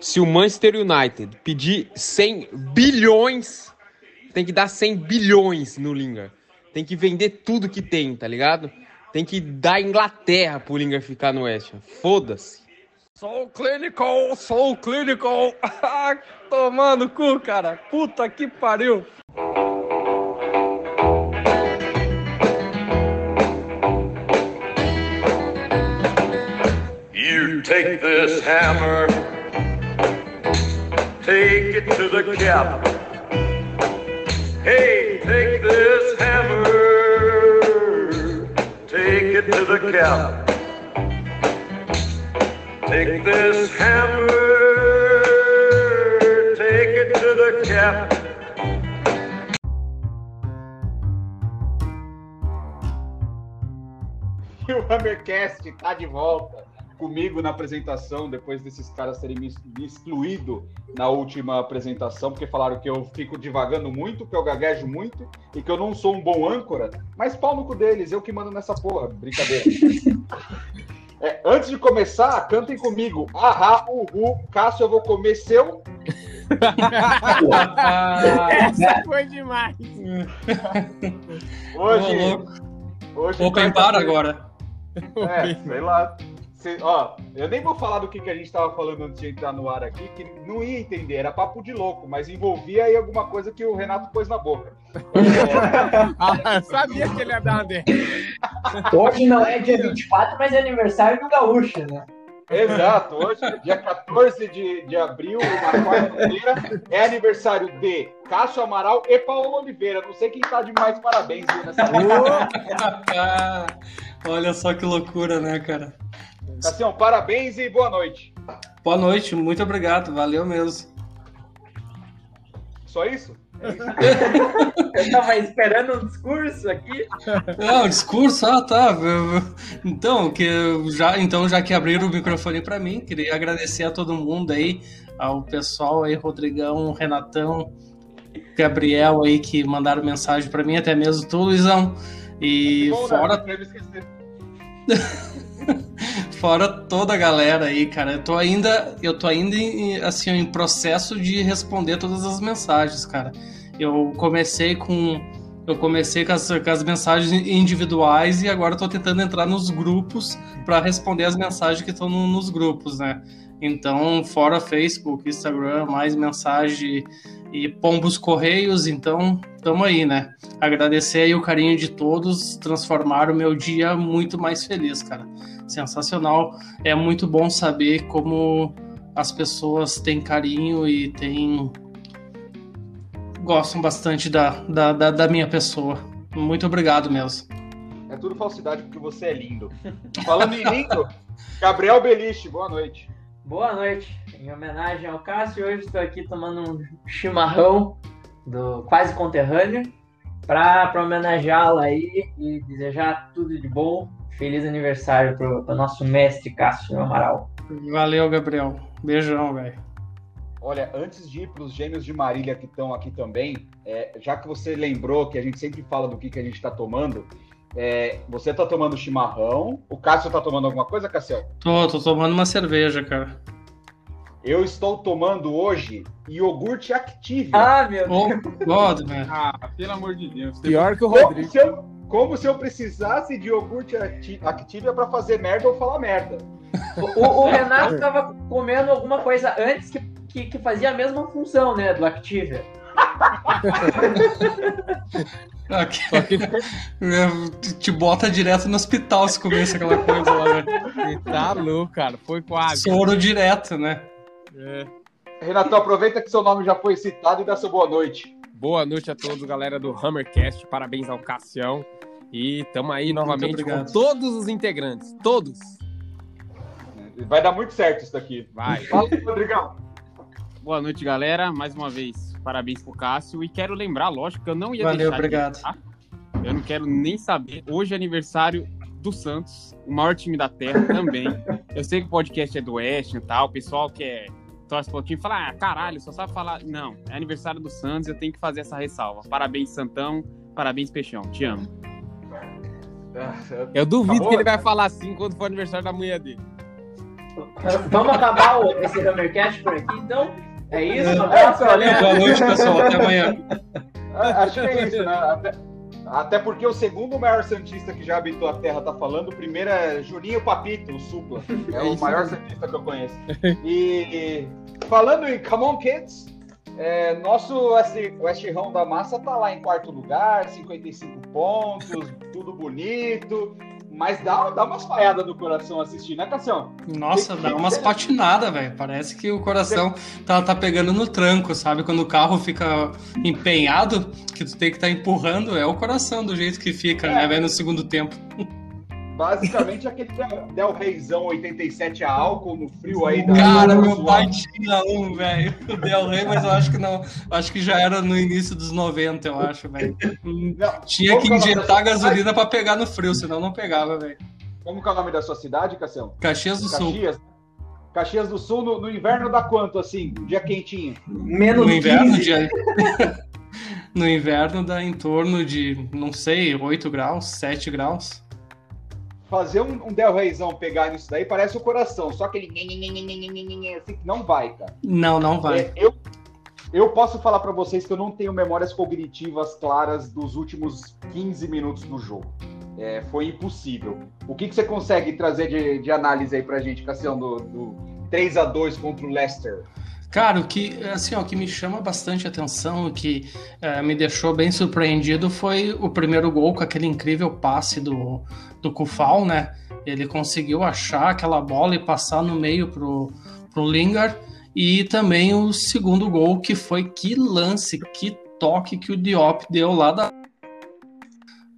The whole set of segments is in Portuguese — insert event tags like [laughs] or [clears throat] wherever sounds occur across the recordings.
Se o Manchester United pedir 100 bilhões, tem que dar 100 bilhões no Lingard. Tem que vender tudo que tem, tá ligado? Tem que dar Inglaterra pro Lingard ficar no West Ham. Foda-se. Sou clinical, sou clinical. [laughs] Tomando cu, cara. Puta que pariu. You take this hammer, take it to the cap. Hey, take this hammer, take it to the cap. Take this hammer, take it to the cap. [laughs] E o Hammercast tá de volta comigo na apresentação, depois desses caras terem me excluído na última apresentação, porque falaram que eu fico divagando muito, que eu gaguejo muito e que eu não sou um bom âncora. Mas pau no cu deles, eu que mando nessa porra. Brincadeira. [laughs] É, antes de começar, cantem comigo. Ahá, uhu, Cássio, eu vou comer seu. Essa [laughs] foi demais. Hoje. hoje Open bar agora. É, sei lá. Cê- ó, eu nem vou falar do que, que a gente tava falando antes de entrar no ar aqui, que não ia entender, era papo de louco, mas envolvia aí alguma coisa que o Renato pôs na boca. [laughs] É, Ah, eu sabia que ele ia dar uma dessa. [laughs] Hoje não é dia 24, mas é aniversário do Gaúcho, né? exato, hoje, dia 14 de, de abril, uma quarta-feira, é aniversário de Cássio Amaral e Paulo Oliveira. Não sei quem tá de mais parabéns nessa [laughs] olha só que loucura, né, cara? Cassião, parabéns e boa noite. Boa noite, muito obrigado, valeu mesmo. Só isso? [laughs] Eu tava esperando um discurso aqui. Ah, o discurso, ah, tá. Então, que já, então, já que abriram o microfone para mim, queria agradecer a todo mundo aí, ao pessoal aí, Rodrigão, Renatão, Gabriel aí, que mandaram mensagem para mim, até mesmo tu, Luizão. E Bom, né? fora Não esquecer. [laughs] Fora toda a galera aí, cara. Eu tô ainda, eu tô ainda em, assim, em processo de responder todas as mensagens, cara. Eu comecei com eu comecei com as, com as mensagens individuais e agora tô tentando entrar nos grupos para responder as mensagens que estão no- nos grupos, né? Então, fora Facebook, Instagram, mais mensagem e pombos correios, então tamo aí, né? Agradecer aí o carinho de todos, transformar o meu dia muito mais feliz, cara sensacional. É muito bom saber como as pessoas têm carinho e têm. gostam bastante da, da, da, da minha pessoa. Muito obrigado mesmo. É tudo falsidade porque você é lindo. Falando em lindo, [laughs] Gabriel Beliche, boa noite. Boa noite. Em homenagem ao Cássio, hoje estou aqui tomando um chimarrão do quase conterrâneo para homenageá-lo aí e desejar tudo de bom. Feliz aniversário pro, pro nosso mestre Cássio Amaral. Valeu, Gabriel. Beijão, velho. Olha, antes de ir para os gêmeos de Marília que estão aqui também, é, já que você lembrou que a gente sempre fala do que, que a gente está tomando, é, você está tomando chimarrão, o Cássio está tomando alguma coisa, Cassiel? Tô, tô tomando uma cerveja, cara. Eu estou tomando hoje iogurte Activia. Ah, meu Oh, Deus. God, velho. Ah, pelo amor de Deus. Pior que o Rodrigo. se eu, como se eu precisasse de iogurte Acti- Activia para fazer merda ou falar merda. O, o Renato estava comendo alguma coisa antes que, que, que fazia a mesma função, né, do Activia. Aqui, te bota direto no hospital se começa aquela coisa lá. Você tá louco, cara. Foi quase. Soro direto, né? É. Renato, aproveita que seu nome já foi citado e dá sua boa noite. Boa noite a todos, galera do Hammercast. Parabéns ao Cassião. E tamo aí novamente com todos os integrantes. Todos. Vai dar muito certo isso daqui. Vai. Fala, Rodrigão. Boa noite, galera. Mais uma vez, parabéns pro Cássio. E quero lembrar, lógico, que eu não ia Valeu, deixar de obrigado. lembrar. Eu não quero nem saber. Hoje é aniversário do Santos, o maior time da Terra também. eu sei que o podcast é do Oeste e tal. O pessoal que é torce pro time fala, ah, caralho, só sabe falar. Não, é aniversário do Santos, eu tenho que fazer essa ressalva. Parabéns, Santão. Parabéns, Peixão. Te amo. Eu duvido bom? que ele vai falar assim quando for aniversário da mulher dele. Vamos acabar o, esse Hammercast por aqui, então? É isso? Um É, abraço, então, galera. Boa noite, pessoal. Até amanhã. Ah, Acho que é isso, né? Até, até porque o segundo maior Santista que já habitou a Terra tá falando, o primeiro é Juninho Papito, o Supla. É, É o maior mesmo. Santista que eu conheço. E falando em Come On Kids, é, nosso West, West Ham da Massa tá lá em quarto lugar, 55 pontos, tudo bonito. Mas dá, dá umas falhadas no coração assistir, né, Cassião? Nossa, dá umas patinadas, velho. Parece que o coração tá, tá pegando no tranco, sabe? Quando o carro fica empenhado, que tu tem que estar empurrando, é o coração do jeito que fica, né, velho, no segundo tempo. Basicamente aquele Del, Del Reizão 87 a álcool no frio aí da Cara, da meu sua- pai tinha um, velho. O Del Rey, mas eu acho que não. Acho que já era no início dos 90, eu acho, velho. Tinha que é injetar gasolina pra pegar no frio, senão não pegava, velho. Como que é o nome da sua cidade, Cassião? Caxias do Sul. Caxias. Caxias do Sul, no, no inverno dá quanto, assim? Um dia quentinho. Menos No inverno, 15. dia... [laughs] no inverno dá em torno de, não sei, 8 graus, 7 graus. Fazer um, um Del Reizão pegar nisso daí parece o coração, só aquele assim que não vai, cara. Não, não vai. É, eu, eu posso falar pra vocês que eu não tenho memórias cognitivas claras dos últimos 15 minutos do jogo. É, foi impossível. O que, que você consegue trazer de, de análise aí pra gente, Cassião, do, do 3 a 2 contra o Leicester? Cara, o que, assim, ó, o que me chama bastante atenção, o que eh, me deixou bem surpreendido foi o primeiro gol com aquele incrível passe do, do Kufal, né? Ele conseguiu achar aquela bola e passar no meio pro, pro Lingard. E também o segundo gol, que foi que lance, que toque que o Diop deu lá da.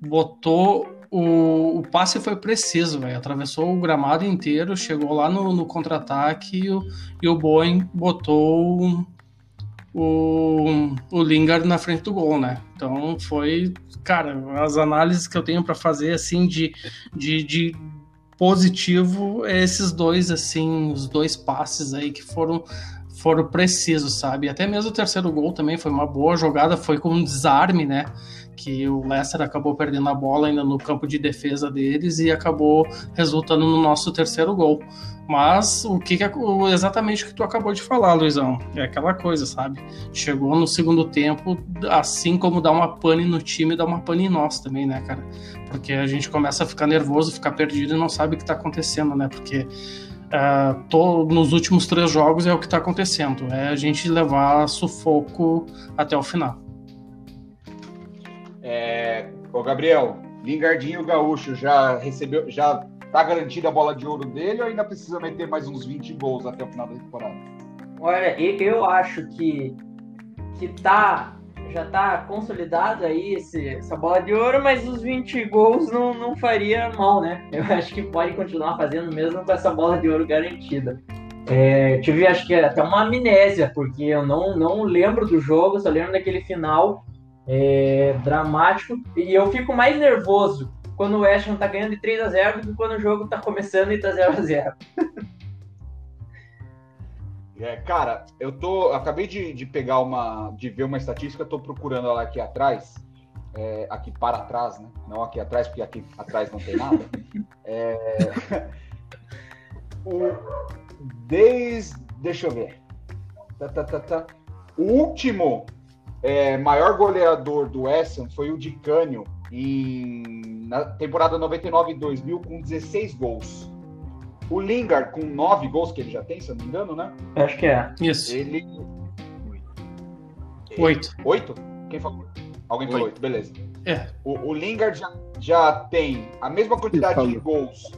Botou. O, o passe foi preciso, velho. Atravessou o gramado inteiro, chegou lá no, no contra-ataque e o, e o Boeing botou o, o Lingard na frente do gol, né? Então foi, cara, as análises que eu tenho para fazer assim de, de, de positivo é esses dois assim, os dois passes aí que foram foram precisos, sabe? Até mesmo o terceiro gol também foi uma boa jogada, foi com um desarme, né? Que o Leicester acabou perdendo a bola ainda no campo de defesa deles e acabou resultando no nosso terceiro gol. Mas o que, que é exatamente o que tu acabou de falar, Luizão? É aquela coisa, sabe? Chegou no segundo tempo, assim como dá uma pane no time, dá uma pane em nós também, né, cara? Porque a gente começa a ficar nervoso, ficar perdido e não sabe o que tá acontecendo, né? Porque ah, tô- nos últimos três jogos é o que tá acontecendo. É a gente levar sufoco até o final. É, ô Gabriel, Lingardinho Gaúcho já recebeu, já tá garantida a bola de ouro dele ou ainda precisa meter mais uns 20 gols até o final da temporada? Olha, e- eu acho que, que tá, já tá consolidado aí esse- essa bola de ouro, mas os 20 gols não, não faria mal, né? Eu [laughs] acho que pode continuar fazendo mesmo com essa bola de ouro garantida. É, tive, acho que até uma amnésia, porque eu não, não lembro do jogo, só lembro daquele final é, dramático, e eu fico mais nervoso quando o West Ham tá ganhando de 3 a 0 do que quando o jogo tá começando e tá 0 a 0 [laughs] É, cara, eu tô. Acabei de, de pegar uma. de ver uma estatística, tô procurando ela aqui atrás. é, aqui para trás, né? Não aqui atrás, porque aqui atrás não tem nada. É, [laughs] o, desde. Deixa eu ver. Tá, tá, tá, tá. O último é, maior goleador do Essen foi o de Cânio em, na temporada 99 e 2000 com 16 gols. O Lingard com 9 gols que ele já tem, se eu não me engano, né? Acho que é. Isso. Ele. Oito. Oito? Quem falou? Alguém falou oito, beleza. É. O, o Lingard já, já tem a mesma quantidade de gols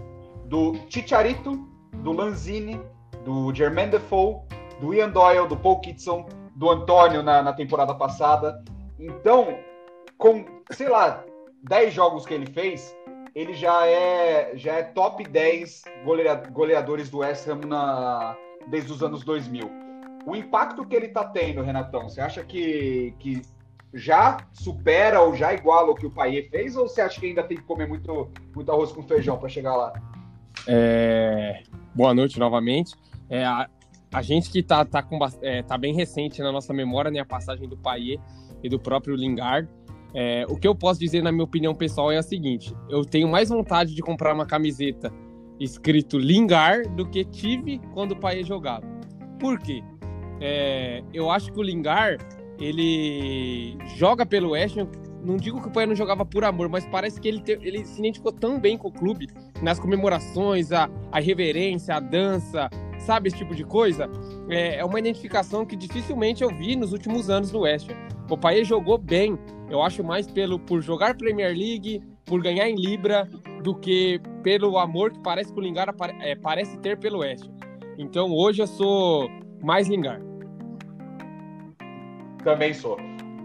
do Chicharito, do Lanzini, do Jermaine Defoe, do Ian Doyle, do Paul Kitson, do Antônio na, na temporada passada. Então, com, sei lá, 10 jogos que ele fez, ele já é, já é top 10 golea- goleadores do West Ham na, desde os anos 2000. O impacto que ele tá tendo, Renatão, você acha que, que já supera ou já iguala o que o Paier fez? Ou você acha que ainda tem que comer muito, muito arroz com feijão para chegar lá? É, Boa noite novamente. É, a, a gente que tá, tá, com, é, tá bem recente na nossa memória, né, a passagem do Paier e do próprio Lingard. É, o que eu posso dizer, na minha opinião pessoal, é a seguinte: eu tenho mais vontade de comprar uma camiseta escrito Lingar do que tive quando o Paê jogava. Por quê? É, eu acho que o Lingar, ele joga pelo West Ham, não digo que o Paê não jogava por amor, mas parece que ele, te- ele se identificou tão bem com o clube, nas comemorações, a, a reverência, a dança, sabe, esse tipo de coisa. É, é uma identificação que dificilmente eu vi nos últimos anos no West. O Paê jogou bem, eu acho mais pelo por jogar Premier League, por ganhar em Libra, do que pelo amor que parece que o Lingard é, parece ter pelo West. Então hoje eu sou mais Lingard. Também sou.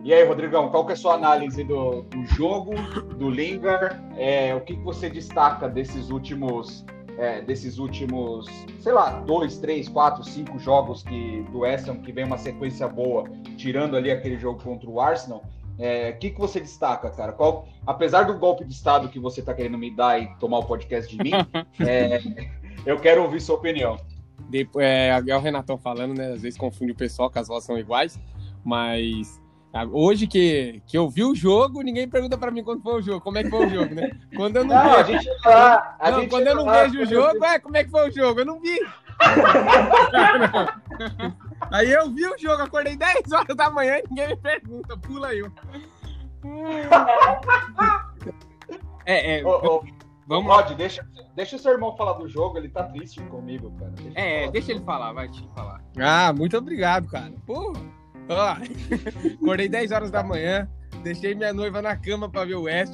E aí, Rodrigão, qual que é a sua análise do, do jogo, do Lingard? É, o que, que você destaca desses últimos, é, desses últimos, sei lá, dois, três, quatro, cinco jogos que, do West Ham, que vem uma sequência boa, tirando ali aquele jogo contra o Arsenal? É, O que, que você destaca, cara? Qual, apesar do golpe de Estado que você está querendo me dar e tomar o podcast de mim, [laughs] é, eu quero ouvir sua opinião. Depois, é, é o Renatão falando, né? Às vezes confunde o pessoal, que as vozes são iguais. Mas hoje que, que eu vi o jogo, ninguém pergunta pra mim quando foi o jogo, como é que foi o jogo, né? Quando eu não, Não, a vejo, gente vai lá. A não, gente quando eu não lá, vejo o jogo, é, como é que foi o jogo? Eu não vi. [laughs] aí eu vi o jogo, acordei 10 horas da manhã e ninguém me pergunta, pula eu. É, é, Ô, ô, vamos. Rod, deixa, deixa o seu irmão falar do jogo, ele tá triste comigo, cara. Deixa É, deixa ele falar, vai te falar. Ah, muito obrigado, cara. Pô, ó, acordei 10 horas da manhã, deixei minha noiva na cama pra ver o West.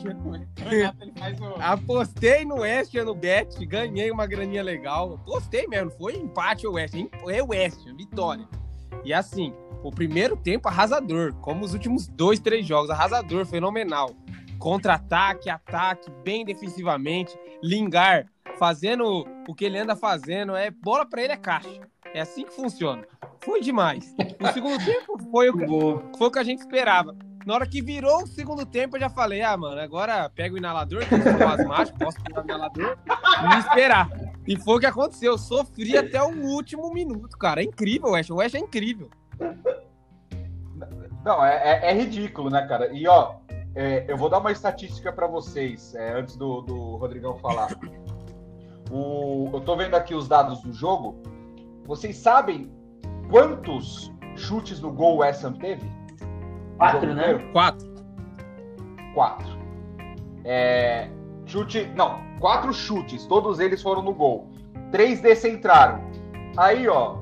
Apostei no West no bet, ganhei uma graninha legal. Apostei mesmo, foi empate o West é o West vitória. E assim, o primeiro tempo arrasador, como os últimos dois, três jogos, arrasador, fenomenal. Contra-ataque, ataque, bem defensivamente. Lingar fazendo o que ele anda fazendo, é bola pra ele é caixa. É assim que funciona. Foi demais. O segundo [laughs] tempo foi o, que- foi o que a gente esperava. Na hora que virou o segundo tempo, eu já falei: ah, mano, agora pega o inalador, que eu sou asmático, posso pegar o inalador e me esperar. E foi o que aconteceu. Eu sofri até o último minuto, cara. É incrível, o Ash. O Ash é incrível. Não, é, é- é ridículo, né, cara? E ó, é, eu vou dar uma estatística pra vocês é, antes do, do Rodrigão falar. O, eu tô vendo aqui os dados do jogo. Vocês sabem quantos chutes no gol o West Ham teve? Quatro, né? inteiro? Quatro. Quatro. É, chute. Não, quatro chutes. Todos eles foram no gol. Três desses entraram. Aí, ó.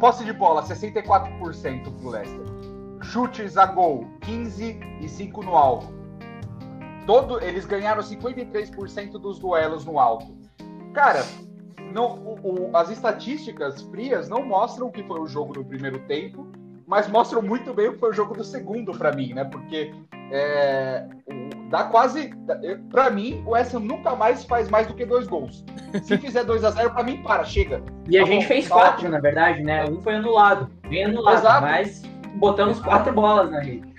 Posse de bola, 64% pro Leicester. Chutes a gol, 15 e 5 no alvo. Todo, eles ganharam 53% dos duelos no alto. Cara, não, o- o- as estatísticas frias não mostram o que foi o jogo do primeiro tempo, mas mostram muito bem o que foi o jogo do segundo pra mim, né? Porque é, o- dá quase. Pra mim, o West Ham nunca mais faz mais do que dois gols. Se [laughs] fizer 2 a 0 pra mim, para, chega. E a Tá gente bom, fez tá quatro, ótimo. na verdade, né? Um foi anulado. Bem anulado, Exato. mas botamos quatro bolas na rede.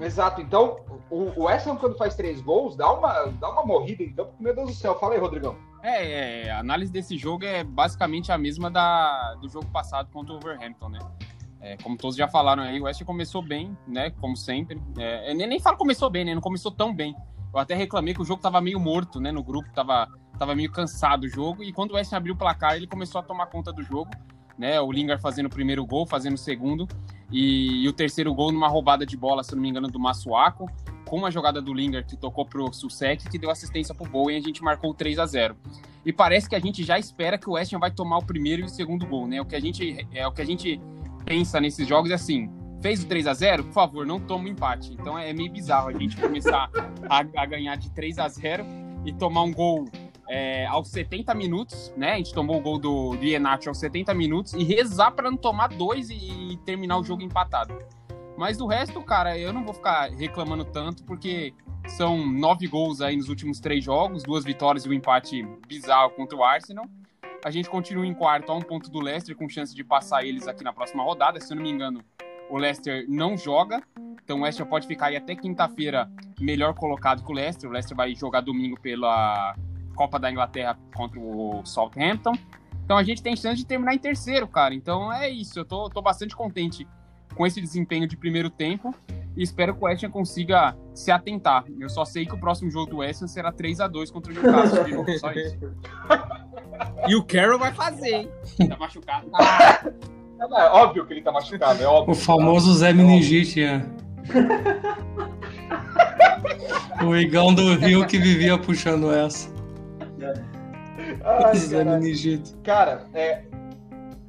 Exato. Então, o, o West Ham, quando faz três gols, dá uma, dá uma morrida em campo. Meu Deus do céu. Fala aí, Rodrigão. É, é, a análise desse jogo é basicamente a mesma da, do jogo passado contra o Wolverhampton, né? É, como todos já falaram aí, o West começou bem, né? Como sempre. É, eu nem, nem falo começou bem, né? Não começou tão bem. Eu até reclamei que o jogo tava meio morto, né? No grupo, tava, tava meio cansado o jogo. E quando o West abriu o placar, ele começou a tomar conta do jogo, né? O Lingard fazendo o primeiro gol, fazendo o segundo. E, e o terceiro gol numa roubada de bola, se não me engano, do Massuaco. Com uma jogada do Lingard que tocou pro Susek, que deu assistência pro Bowen e a gente marcou 3 a 0 E parece que a gente já espera que o West Ham vai tomar o primeiro e o segundo gol, né? O que a gente, é, o que a gente pensa nesses jogos é assim: fez o 3 a 0 por favor, não toma o empate. Então é meio bizarro a gente começar a, a ganhar de 3 a 0 e tomar um gol é, aos 70 minutos, né? A gente tomou o gol do, do Iheanacho aos 70 minutos e rezar para não tomar dois e, e terminar o jogo empatado. Mas do resto, cara, eu não vou ficar reclamando tanto, porque são nove gols aí nos últimos três jogos, duas vitórias e um empate bizarro contra o Arsenal. A gente continua em quarto a um ponto do Leicester, com chance de passar eles aqui na próxima rodada. Se eu não me engano, o Leicester não joga. Então o Leicester pode ficar aí até quinta-feira melhor colocado que o Leicester. O Leicester vai jogar domingo pela Copa da Inglaterra contra o Southampton. Então a gente tem chance de terminar em terceiro, cara. Então é isso. Eu tô, tô bastante contente com esse desempenho de primeiro tempo. e espero que o West Ham consiga se atentar. Eu só sei que o próximo jogo do West Ham será 3 a 2 contra o Newcastle. de novo, só isso. [laughs] E o Carroll vai fazer, hein? Tá machucado. É óbvio que ele tá machucado, é óbvio. O famoso Zé Meningite, é. [laughs] O Igão do Rio que vivia puxando essa. Ai, [laughs] Zé. Meningite. Cara, é,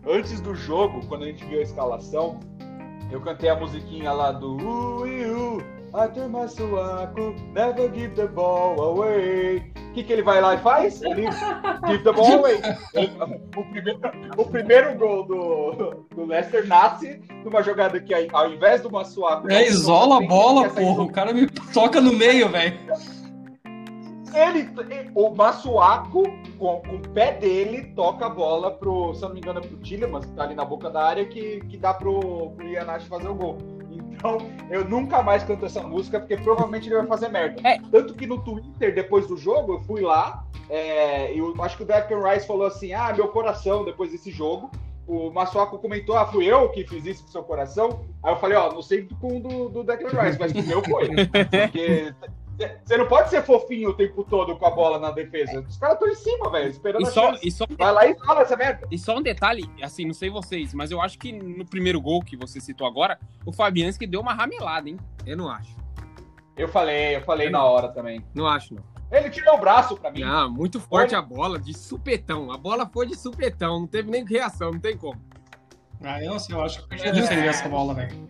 antes do jogo, quando a gente viu a escalação, eu cantei a musiquinha lá do Ui, uh, Arthur Massuaco, never give the ball away. O que, que ele vai lá e faz? Ele [laughs] give the ball away. O, primeiro, o primeiro gol do, do Leicester nasce numa jogada que, ao invés do Massuaco. É, isola a bola, porra. O cara me toca no meio, velho. Ele, o Massuaco, com, com o pé dele, toca a bola pro, se eu não me engano, é pro Tillemans, que tá ali na boca da área, que, que dá pro, pro Ianacho fazer o gol. Então, eu nunca mais canto essa música, porque provavelmente ele vai fazer merda. É. Tanto que no Twitter, depois do jogo, eu fui lá, é, e eu acho que o Declan Rice falou assim, ah, meu coração, depois desse jogo. O Massuaco comentou, ah, fui eu que fiz isso com seu coração. Aí eu falei, ó, não sei com o do, do Declan Rice, mas o meu foi. [laughs] Porque você não pode ser fofinho o tempo todo com a bola na defesa. Os caras estão em cima, velho, esperando E a só, e, só, Vai lá e fala essa merda. e só um detalhe, assim, não sei vocês, mas eu acho que no primeiro gol que você citou agora, o Fabianski deu uma ramelada, hein? Eu não acho. Eu falei, eu falei na hora também. Não acho, não. Ele tirou o braço pra mim. Não, muito forte a bola, de supetão. A bola foi de supetão, não teve nem reação, não tem como. Ah, eu não sei, eu acho que eu podia defender essa bola, velho.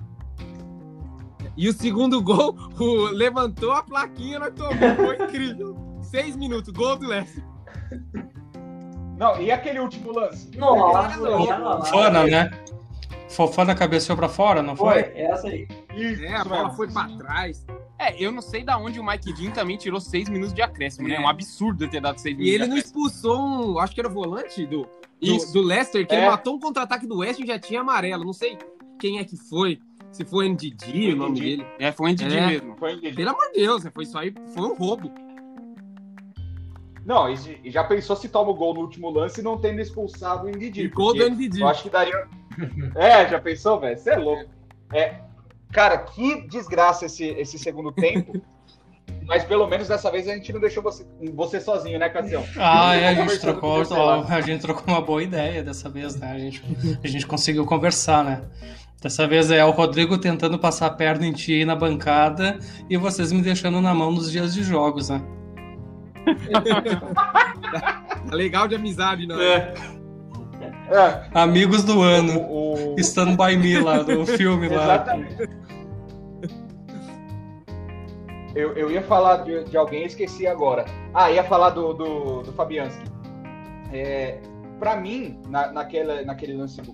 E o segundo gol, o levantou a plaquinha, nós tomamos. Foi incrível. Seis minutos, gol do Leicester. Não, e aquele último lance? Nossa, não. Fofana, né? Fofana cabeceou pra fora, não foi? Foi, essa aí. Isso, É, a bola foi pra trás. É, eu não sei da onde o Mike Dean também tirou seis minutos de acréscimo, né? É um absurdo ter dado seis E minutos ele de não expulsou um, acho que era o volante do, do, do Leicester, que É. ele matou um contra-ataque do West e já tinha amarelo. Não sei quem é que foi. Se foi NDD, o nome NDD. dele. É, foi NDD É. mesmo. Foi engajado. Pelo amor de Deus, foi isso aí, foi um roubo. Não, e e já pensou se toma o gol no último lance e não tendo expulsado o Ndidi? E gol do NDD. Eu acho que daria. É, já pensou, velho? Você é louco. É, cara, que desgraça esse, esse segundo [laughs] tempo. Mas pelo menos dessa vez a gente não deixou você, você sozinho, né, Cassião? Ah, é, a gente, trocou, a gente trocou uma boa ideia dessa vez, né? A gente, a gente conseguiu conversar, né? Dessa vez é o Rodrigo tentando passar a perna em ti aí na bancada e vocês me deixando na mão nos dias de jogos, né? [laughs] Tá legal de amizade, não é? É, Amigos do ano. o, o- Stand by me lá, do [laughs] filme lá. Exatamente. Eu, eu ia falar de, de alguém e esqueci agora. Ah, ia falar do, do, do Fabianski. É, para mim, na, naquela, naquele lance do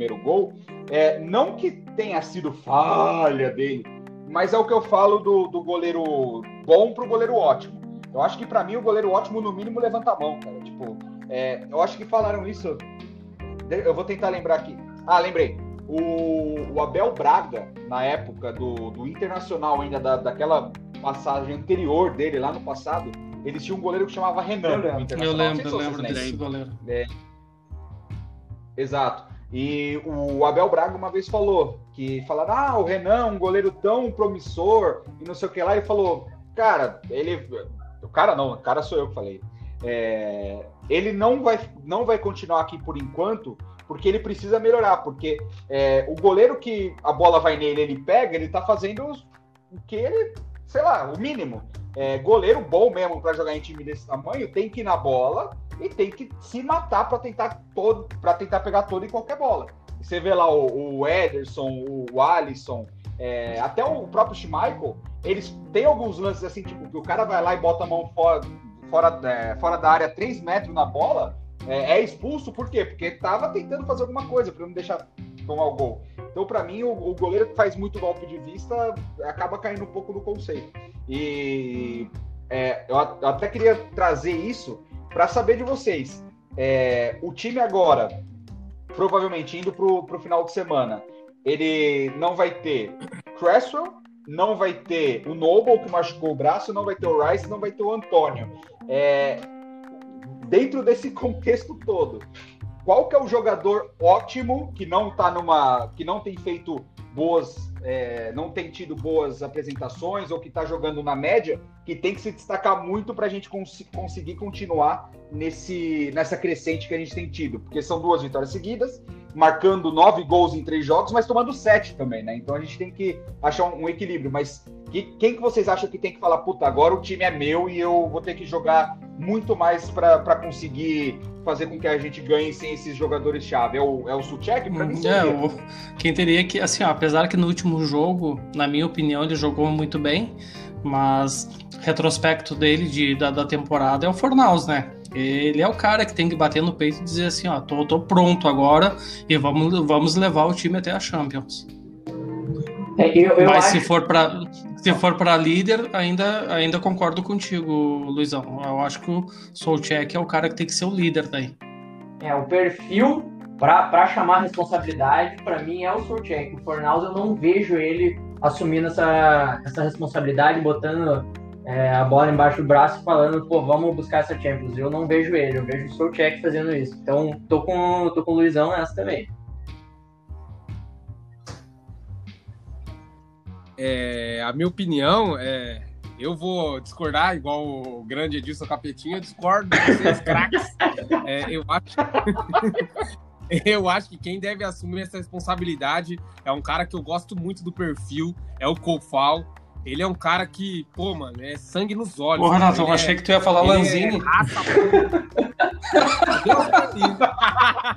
primeiro gol, é, não que tenha sido falha dele, mas é o que eu falo do, do goleiro bom pro goleiro ótimo. Eu acho que para mim o goleiro ótimo, no mínimo, levanta a mão, cara. Tipo, é, eu acho que falaram isso. Eu vou tentar lembrar aqui. Ah, lembrei. O, o Abel Braga, na época do, do Internacional, ainda da, daquela passagem anterior dele, lá no passado, eles tinham um goleiro que chamava Renan. Eu lembro. Eu lembro, eu lembro desse goleiro. Exato. E o Abel Braga uma vez falou que falaram, ah, o Renan, um goleiro tão promissor e não sei o que lá, e falou, cara, ele. O cara não, o cara sou eu que falei. É, ele não vai, não vai continuar aqui por enquanto, porque ele precisa melhorar, porque é, o goleiro que a bola vai nele, ele pega, ele tá fazendo o que ele, sei lá, o mínimo. É, goleiro bom mesmo para jogar em time desse tamanho tem que ir na bola e tem que se matar para tentar todo, para tentar pegar toda e qualquer bola. Você vê lá o, o Ederson, o Alisson, é, até o próprio Schmeichel, eles têm alguns lances assim, tipo, que o cara vai lá e bota a mão fora, fora, é, fora da área 3 metros na bola, é, é expulso, por quê? Porque tava tentando fazer alguma coisa para não deixar tomar o gol. Então, para mim, o, o goleiro que faz muito golpe de vista acaba caindo um pouco no conceito. E é, eu, eu até queria trazer isso para saber de vocês. É, o time agora, provavelmente indo pro, pro final de semana, ele não vai ter Cresswell, não vai ter o Noble, que machucou o braço, não vai ter o Rice, não vai ter o Antônio. É, dentro desse [laughs] contexto todo, qual que é o jogador ótimo que não tá numa. que não tem feito boas. é, não tem tido boas apresentações ou que tá jogando na média, que tem que se destacar muito para a gente cons- conseguir continuar nesse, nessa crescente que a gente tem tido. Porque são duas vitórias seguidas, marcando nove gols em três jogos, mas tomando sete também, né? Então a gente tem que achar um, um equilíbrio. Mas que- quem que vocês acham que tem que falar, puta, agora o time é meu e eu vou ter que jogar muito mais para conseguir fazer com que a gente ganhe sem esses jogadores-chave? É o, é o Suchek? Pra mim, É, o, quem teria que, assim, ó, apesar que no último jogo, na minha opinião, ele jogou muito bem, mas retrospecto dele de, da, da temporada é o Fornaus, né? Ele é o cara que tem que bater no peito e dizer assim, ó, tô, tô pronto agora e vamos, vamos levar o time até a Champions. É, eu, eu mas acho se for para se for para líder, ainda ainda concordo contigo, Luizão. Eu acho que o Solchek é o cara que tem que ser o líder daí. É, o perfil para chamar a responsabilidade, para mim, é o Solcheck. O Fornaus, eu não vejo ele assumindo essa, essa responsabilidade, botando é, a bola embaixo do braço e falando, pô, vamos buscar essa Champions. Eu não vejo ele, eu vejo o Solcheck fazendo isso. Então, tô com, tô com o Luizão nessa também. É, a minha opinião é. Eu vou discordar, igual o grande Edilson Capetinho, eu discordo de vocês, [laughs] craques. É, eu, acho... [laughs] eu acho que quem deve assumir essa responsabilidade é um cara que eu gosto muito do perfil, é o Kofal. Ele é um cara que, pô, mano, é sangue nos olhos. Ô, Renato, eu é- achei que tu ia falar ele Lanzini. É raça.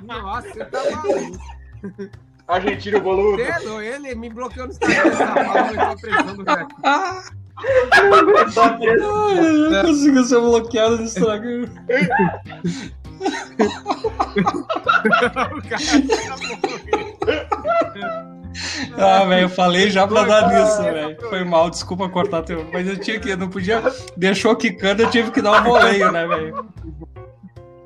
[laughs] Nossa, você tá maluco. Argentino boludo. Você é Ele me bloqueou no Instagram, palavra, eu não consigo ser bloqueado no Instagram. [laughs] O cara Ah, velho, eu falei já pra dar nisso, foi, velho. foi. Foi mal, desculpa cortar teu. Mas eu tinha que, eu não podia. Deixou quicando, eu tive que dar um voleio, né, velho?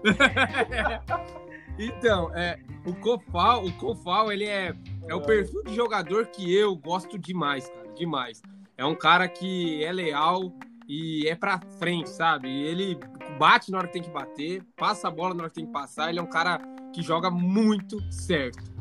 [laughs] Então, é, o Kofal, o Kofal, ele é, é o perfil de jogador que eu gosto demais, cara, demais. É um cara que é leal e é pra frente, sabe? Ele bate na hora que tem que bater, passa a bola na hora que tem que passar. Ele é um cara que joga muito certo.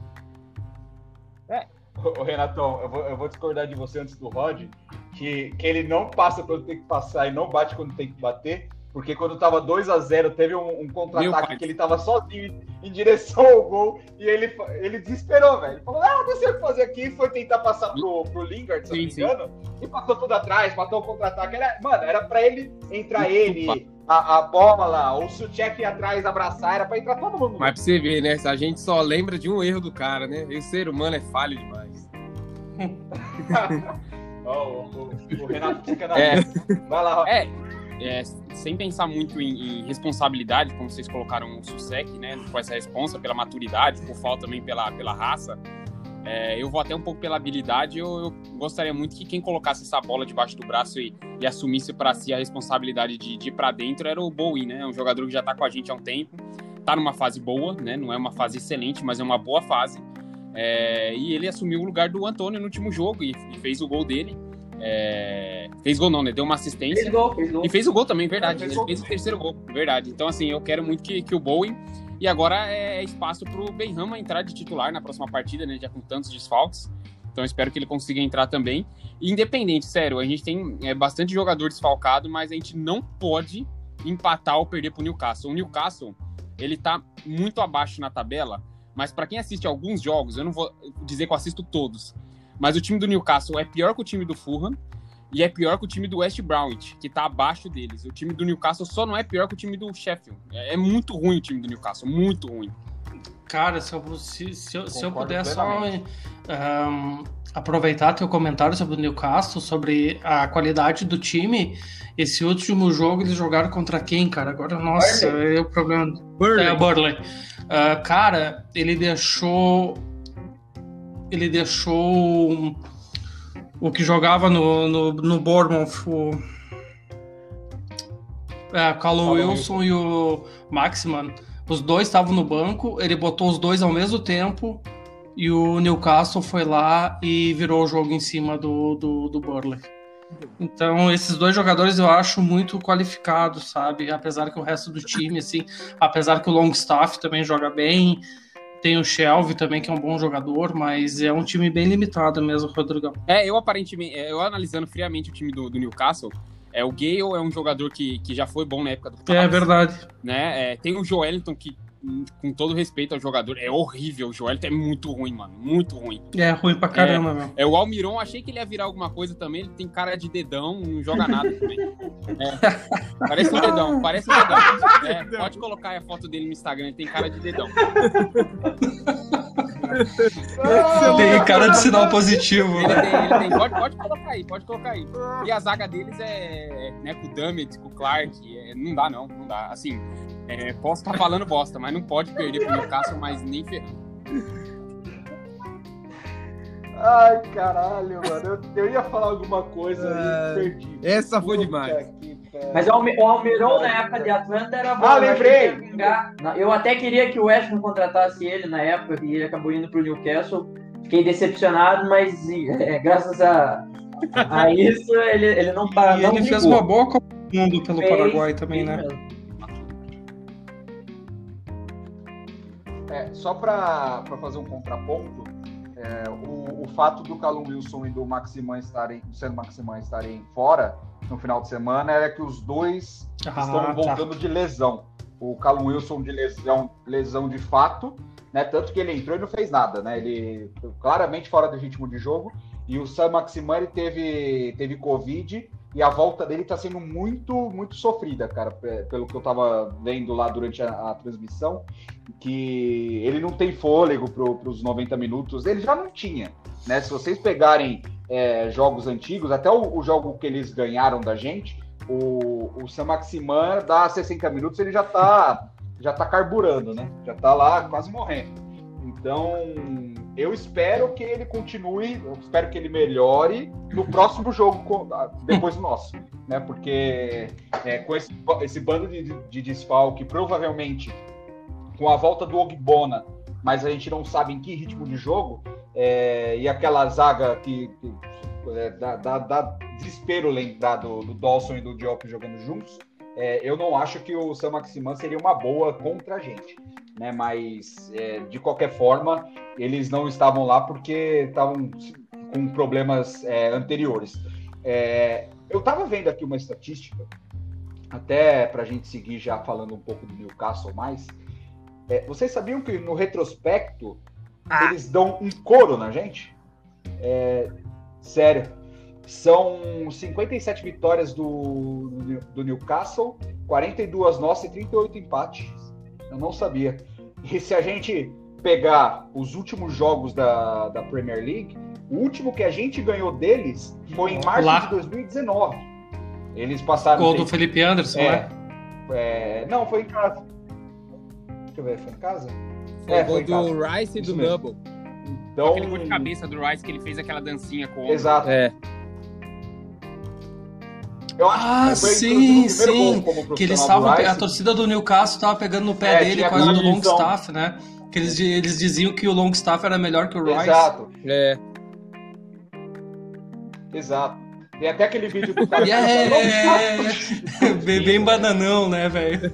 Ô, Renatão, eu vou, eu vou discordar de você antes do Rod, que, que ele não passa quando tem que passar e não bate quando tem que bater, porque quando tava 2 a 0 teve um, um contra-ataque que ele tava sozinho em, em direção ao gol e ele, ele desesperou, velho. Ele falou, ah, não sei o que fazer aqui, foi tentar passar pro, pro Lingard, se não me engano, e passou tudo atrás, matou o contra-ataque. Mano, era pra ele entrar ele, a, a bola, o Suchek ir atrás, abraçar, era pra entrar todo mundo. Mas pra você ver, né? A gente só lembra de um erro do cara, né? E o ser humano é falho demais. [laughs] Ó, o, o- o Renato fica na É. Vai lá, Rod. É, é, sem pensar muito em, em responsabilidade, como vocês colocaram o Susek, né? Com essa responsa pela maturidade, por falta também pela, pela raça. É, eu vou até um pouco pela habilidade. Eu, eu gostaria muito que quem colocasse essa bola debaixo do braço e, e assumisse para si a responsabilidade de, de ir para dentro era o Bowie, né? Um jogador que já tá com a gente há um tempo, tá numa fase boa, né? Não é uma fase excelente, mas é uma boa fase. É, e ele assumiu o lugar do Antônio no último jogo e, e fez o gol dele. É, fez gol não, né? Deu uma assistência. Fez gol, fez gol. E fez o gol também, verdade. fez Ele gol. fez o terceiro gol, verdade. Então, assim, eu quero muito que, que o Bowen. E agora é espaço pro Benrama entrar de titular na próxima partida, né? Já com tantos desfalques. Então, espero que ele consiga entrar também. Independente, sério, a gente tem é, bastante jogador desfalcado, mas a gente não pode empatar ou perder pro Newcastle. O Newcastle, ele tá muito abaixo na tabela, mas para quem assiste alguns jogos, eu não vou dizer que eu assisto todos, mas o time do Newcastle é pior que o time do Fulham e é pior que o time do West Bromwich, que tá abaixo deles. O time do Newcastle só não é pior que o time do Sheffield. É, é muito ruim o time do Newcastle, muito ruim. Cara, se eu, se, se eu, se eu puder só plenamente. ahn, aproveitar teu comentário sobre o Newcastle, sobre a qualidade do time, esse último jogo eles jogaram contra quem, cara? Agora, nossa, é o problema. É, o Burley. Ah, cara, ele deixou. Ele deixou um- o que jogava no, no, no Bournemouth, o. É, o Callum Wilson e o Maximan. Os dois estavam no banco, ele botou os dois ao mesmo tempo e o Newcastle foi lá e virou o jogo em cima do, do, do Burley. Então, esses dois jogadores eu acho muito qualificados, sabe? Apesar que o resto do time, assim, apesar que o Longstaff também joga bem, tem o Shelby também, que é um bom jogador, mas é um time bem limitado mesmo, Rodrigão. É, eu aparentemente, é, eu analisando friamente o time do, do Newcastle, é, o Gale é um jogador que, que já foi bom na época do É Palace, verdade. né? É, tem o Joelinton que, com todo respeito ao jogador, é horrível. O Joelinton é muito ruim, mano. Muito ruim. É ruim pra caramba, meu. É, o Almiron, achei que ele ia virar alguma coisa também. Ele tem cara de dedão, não joga nada também. É, parece um dedão, parece um dedão. É, [laughs] pode colocar a foto dele no Instagram, ele tem cara de dedão. Tem cara de sinal positivo. Ele tem, ele tem. Pode, pode colocar aí, pode colocar aí. E a zaga deles é, né, com o Dummett, com o Clark, é, não dá não, não dá. Assim, é, posso estar falando bosta, mas não pode perder pro Newcastle, mas nem ferrando. Ai, caralho, mano. Eu, eu ia falar alguma coisa e perdi. Essa foi Puta demais. que. Mas o Almi- o Almiron na época de Atlanta era bom. Ah, achei lembrei! Eu até queria que o West contratasse ele na época e ele acabou indo pro Newcastle. Fiquei decepcionado, mas é, graças a, a isso ele, ele não tá. E não ele fez uma boa Copa do Mundo pelo Fez, Paraguai também, fez né? mesmo. É, só para fazer um contraponto, é, o, o fato do Calum Wilson e do Maximan estarem, do Maximan estarem fora no final de semana é que os dois Ah, estão tá. voltando de lesão. O Calum Wilson de lesão, lesão de fato, né? Tanto que ele entrou e não fez nada, né? Ele claramente fora do ritmo de jogo. E o Sam Maximan ele teve, teve Covid e a volta dele tá sendo muito, muito sofrida, cara, pe- pelo que eu tava vendo lá durante a, a transmissão, que ele não tem fôlego para os 90 minutos, ele já não tinha, né? Se vocês pegarem é, jogos antigos, até o, o jogo que eles ganharam da gente, o, o Sam Maximan dá 60 minutos, ele já tá, já tá carburando, né? Já tá lá quase morrendo. Então, eu espero que ele continue, eu espero que ele melhore no próximo jogo ah, depois do nosso, né? Porque é, com esse, esse bando de, de desfalque, provavelmente com a volta do Ogbona, mas a gente não sabe em que ritmo de jogo, é, e aquela zaga que, que é, dá, dá- dá desespero lembrar do, do Dawson e do Diop jogando juntos, é, eu não acho que o Sam Maximan seria uma boa contra a gente. Né, mas é, de qualquer forma, eles não estavam lá porque estavam com problemas é, anteriores. É, eu estava vendo aqui uma estatística, até para a gente seguir já falando um pouco do Newcastle mais. É, vocês sabiam que no retrospecto eles dão um couro na gente? É, sério. São 57 vitórias do, do, do Newcastle, 42 nossas e 38 empates. Eu não sabia. E se a gente pegar os últimos jogos da, da Premier League, o último que a gente ganhou deles foi em março Lá. de 2019. Eles passaram. Gol do Felipe Anderson, é, né? é, não, foi em casa. Deixa eu ver, foi em casa? Foi É, o gol foi em casa. do Rice e Isso do mesmo. Double. Então, Aquele gol de cabeça do Rice que ele fez aquela dancinha com o exato. É. Eu acho Ah, que foi, sim, sim. Que eles estavam. A torcida do Newcastle tava pegando no pé É, dele por causa do. Longstaff, né? Que eles, eles diziam que o Longstaff era melhor que o Rice. Exato, É. exato. Tem até aquele vídeo do [laughs] cara E é, cantando, [laughs] bem, bem bananão, né, velho?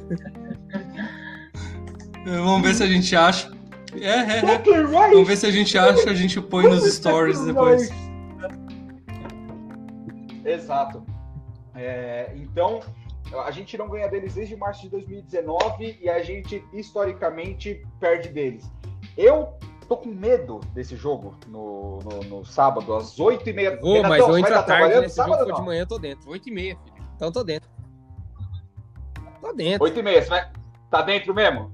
Vamos ver se a gente acha. É, é, é. Vamos ver se a gente acha, a gente põe nos stories depois. Exato. É, então, a gente não ganha deles desde março de 2019 e a gente, historicamente, perde deles. Eu tô com medo desse jogo no, no, no sábado, às 8h30. Vou, Renatão, mas eu entro à tarde nesse jogo, sábado for ou de manhã, eu tô dentro. 8 e meia, filho. Então tô dentro. Tô dentro. 8h30, você vai... tá dentro mesmo?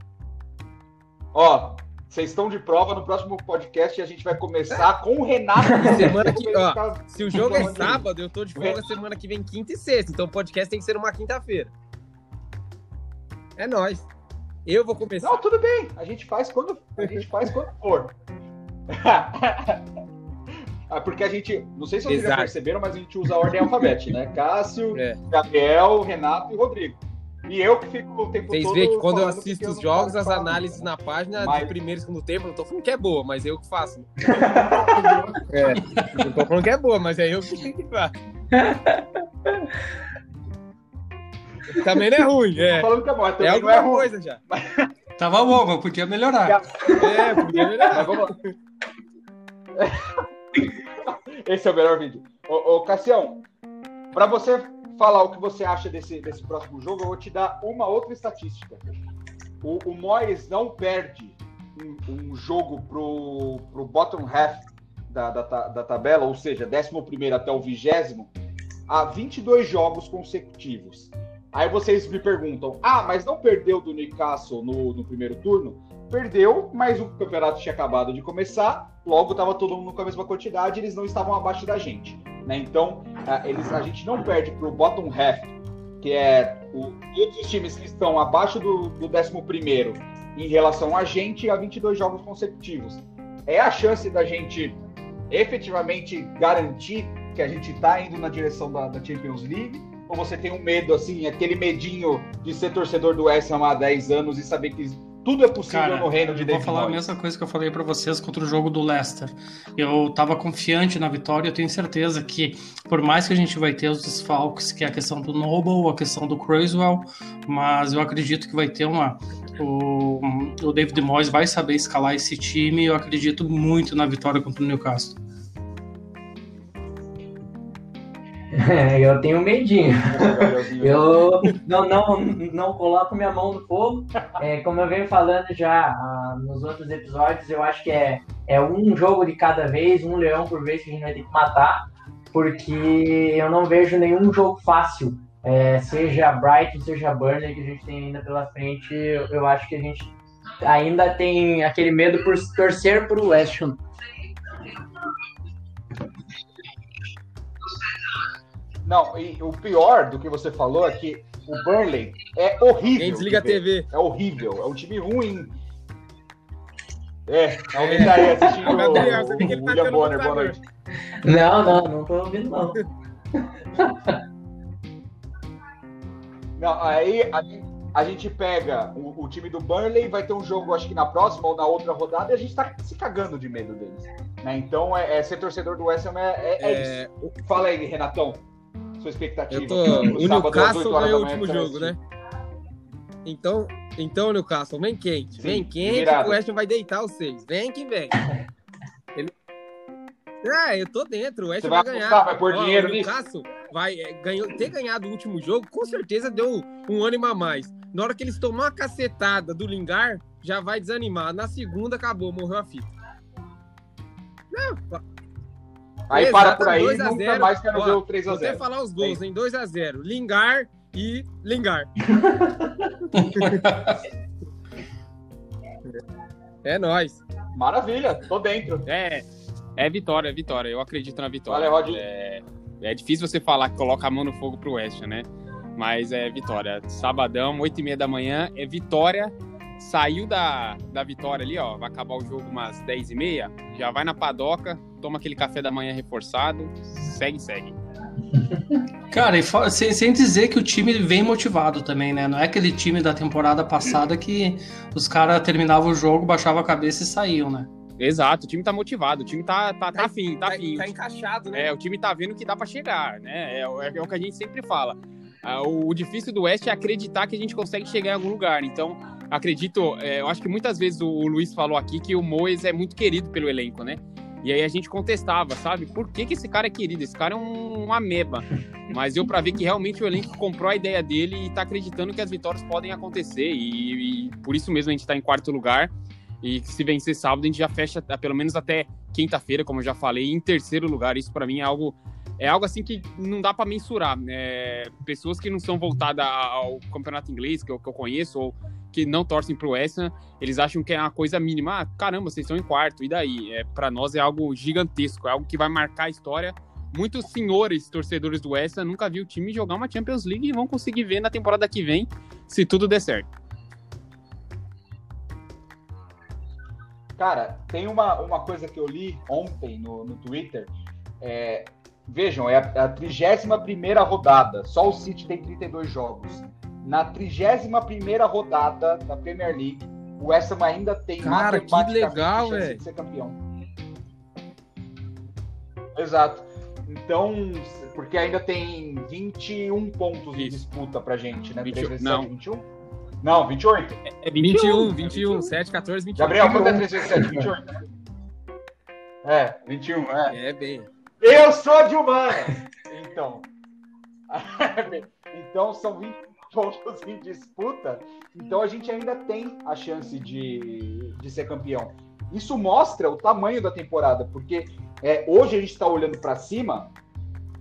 Ó, vocês estão de prova no próximo podcast e a gente vai começar com o Renato. Semana que- ó, Se o jogo é sábado, eu tô de folga semana que vem, quinta e sexta. Então o podcast tem que ser uma quinta-feira. É nóis. Eu vou começar. Não, tudo bem. A gente faz quando, a gente faz quando for. [laughs] Ah, Porque a gente, não sei se vocês já Exato. perceberam, mas a gente usa a ordem alfabética, né? [laughs] Cássio, É. Gabriel, Renato e Rodrigo. E eu que fico o tempo Vocês todo. veem que quando eu assisto os jogos, as análises na página Mas- de primeiro e segundo tempo, não tô falando que é boa, mas eu que faço. [laughs] é, não tô falando que é boa, mas é eu que que faço. [laughs] Também não é ruim, é. Falando que é bom, mas É não alguma é ruim. coisa já. Tava bom, mas podia melhorar. É, podia melhorar. Mas vamos lá. [laughs] Esse é o melhor vídeo. Ô, ô Cassião, para você falar o que você acha desse, desse próximo jogo, eu vou te dar uma outra estatística. O, o Moyes não perde um, um jogo pro, pro bottom half da, da, da tabela, ou seja, 11 até o 20 há 22 jogos consecutivos. Aí vocês me perguntam, ah, mas não perdeu do Newcastle no, no primeiro turno? Perdeu, mas o campeonato tinha acabado de começar, logo estava todo mundo com a mesma quantidade, eles não estavam abaixo da gente. Né? Então, eles, a gente não perde para o bottom half, que é o, todos os times que estão abaixo do, do 11 em relação a gente, há 22 jogos consecutivos. É a chance da gente efetivamente garantir que a gente está indo na direção da, da Champions League? Ou você tem um medo, assim, aquele medinho de ser torcedor do West Ham há 10 anos e saber que tudo é possível Cara, no reino de eu vou David falar a mesma coisa que eu falei pra vocês contra o jogo do Leicester. Eu tava confiante na vitória, eu tenho certeza que, por mais que a gente vai ter os desfalques, que é a questão do Noble, a questão do Criswell, mas eu acredito que vai ter uma. O, o David Moyes vai saber escalar esse time e eu acredito muito na vitória contra o Newcastle. [laughs] eu tenho medinho. [laughs] Eu não, não, não coloco minha mão no fogo. É, como eu venho falando já ah, nos outros episódios, eu acho que é, é um jogo de cada vez, um leão por vez que a gente vai ter que matar, porque eu não vejo nenhum jogo fácil. É, seja Brighton, seja Burnley, que a gente tem ainda pela frente, eu, eu acho que a gente ainda tem aquele medo por torcer pro West Ham. Não, e o pior do que você falou é que o Burnley é horrível. Quem desliga a. TV? É horrível, é um time ruim. É, alguém tá aí assistindo O que o ele tá William tendo Bonner, boa noite. Não, não, não tô ouvindo não. [laughs] Não, aí a, a gente pega o, o time do Burnley, vai ter um jogo, acho que na próxima ou na outra rodada, e a gente tá se cagando de medo deles. né? Então, é, é ser torcedor do West Ham é, é- é É, isso. Fala aí, Renatão, sua expectativa. Eu tô. O Newcastle 8 horas ganhou o último jogo, né? Então, então, Newcastle, vem quente. Sim, vem quente virado. o West vai deitar os seis. Vem que vem. Ele... Ah, eu tô dentro. O West vai vai ganhar. apostar, vai pôr Ó, dinheiro o nisso? Newcastle vai é, ganhou, ter ganhado o último jogo, com certeza deu um ânimo a mais. Na hora que eles tomar uma cacetada do Lingard, já vai desanimar. Na segunda, acabou, morreu a fita. Não, Aí para Exato, por aí, 2 a nunca 0. mais quero Ó, ver o Vou 3x0. até falar os gols, hein? 2x0. Lingard e Lingard. [laughs] é nóis. Maravilha, tô dentro. É, é vitória, é vitória. Eu acredito na vitória. Valeu, Rodinho. É, é difícil você falar que coloca a mão no fogo pro West, né? Mas é vitória. Sabadão, 8 e meia da manhã, é vitória. Saiu da, da vitória ali, ó. Vai acabar o jogo umas 10 e meia. Já vai na padoca, toma aquele café da manhã reforçado. Segue, segue. Cara, e sem, sem dizer que o time vem motivado também, né? Não é aquele time da temporada passada que os caras terminavam o jogo, baixavam a cabeça e saíam, né? Exato, o time tá motivado, o time tá, tá, tá afim, tá afim. Tá encaixado, né? É, o time tá vendo que dá pra chegar, né? É, o- é o que a gente sempre fala. Ah, o, o difícil do West é acreditar que a gente consegue chegar em algum lugar. Então, acredito, é, eu acho que muitas vezes o, o Luiz falou aqui que o Moes é muito querido pelo elenco, né? E aí a gente contestava, sabe? Por que, que esse cara é querido? Esse cara é um, uma ameba. [laughs] Mas deu pra ver que realmente o elenco comprou a ideia dele e tá acreditando que as vitórias podem acontecer. E, e por isso mesmo a gente tá em quarto lugar. E se vencer sábado, a gente já fecha ah, pelo menos até quinta-feira, como eu já falei, em terceiro lugar. Isso pra mim é algo é algo assim que não dá pra mensurar. né? pessoas que não são voltadas ao campeonato inglês, que eu, que eu conheço, ou que não torcem pro Ham, eles acham que é uma coisa mínima. Ah, caramba, vocês estão em quarto, e daí? É, para nós é algo gigantesco, é algo que vai marcar a história. Muitos senhores torcedores do Ham nunca viu o time jogar uma Champions League e vão conseguir ver na temporada que vem, se tudo der certo. Cara, tem uma, uma coisa que eu li ontem no, no Twitter. É, vejam, é a, a 31 rodada. Só o City tem 32 jogos. Na 31 rodada da Premier League, o West Ham ainda tem Cara, que legal, chance de ser campeão. Exato. Então, porque ainda tem 21 pontos de Isso. disputa pra gente, né? 21, 3 vezes não. 7, 21? Não, 28. É 21, 21, 7, 14, 21. Gabriel, quanto é 3 vezes 7? 28, né? É, 21, é. É bem. Eu sou de humanas! Então. então são 20 pontos em disputa. Então a gente ainda tem a chance de, de ser campeão. Isso mostra o tamanho da temporada, porque é, hoje a gente está olhando para cima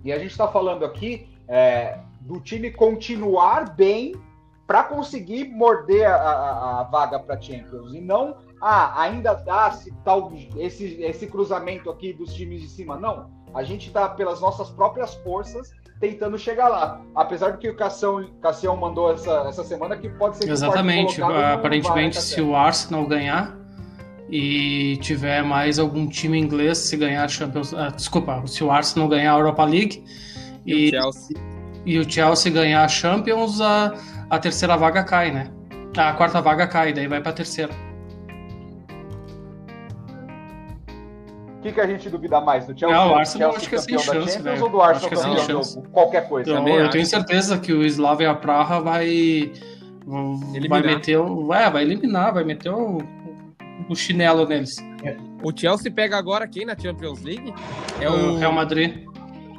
e a gente está falando aqui é, do time continuar bem para conseguir morder a, a- a vaga para Champions e não ah, ainda dá se tal esse, esse cruzamento aqui dos times de cima. Não, a gente está pelas nossas próprias forças tentando chegar lá. Apesar do que o Cassião, Cassião mandou essa, essa semana que pode ser que o Exatamente. Aparentemente, se o Arsenal ganhar e tiver mais algum time inglês se ganhar a Champions, ah, desculpa, se o Arsenal ganhar a Europa League E o e, Chelsea. e o Chelsea ganhar a Champions, a, a terceira vaga cai, né? A quarta vaga cai, daí vai pra terceira. O que, que a gente duvida mais? Do Chelsea, Não, o Arsenal Chelsea acho que é sem chance, Champions velho. ou do Arsenal Acho que é sem chance. qualquer coisa? Então, eu acho. tenho certeza que o Slavia Praha vai vai Eliminar. meter o, é, vai eliminar, vai meter o, o chinelo neles. O Chelsea pega agora quem na Champions League? É É o o Real Madrid.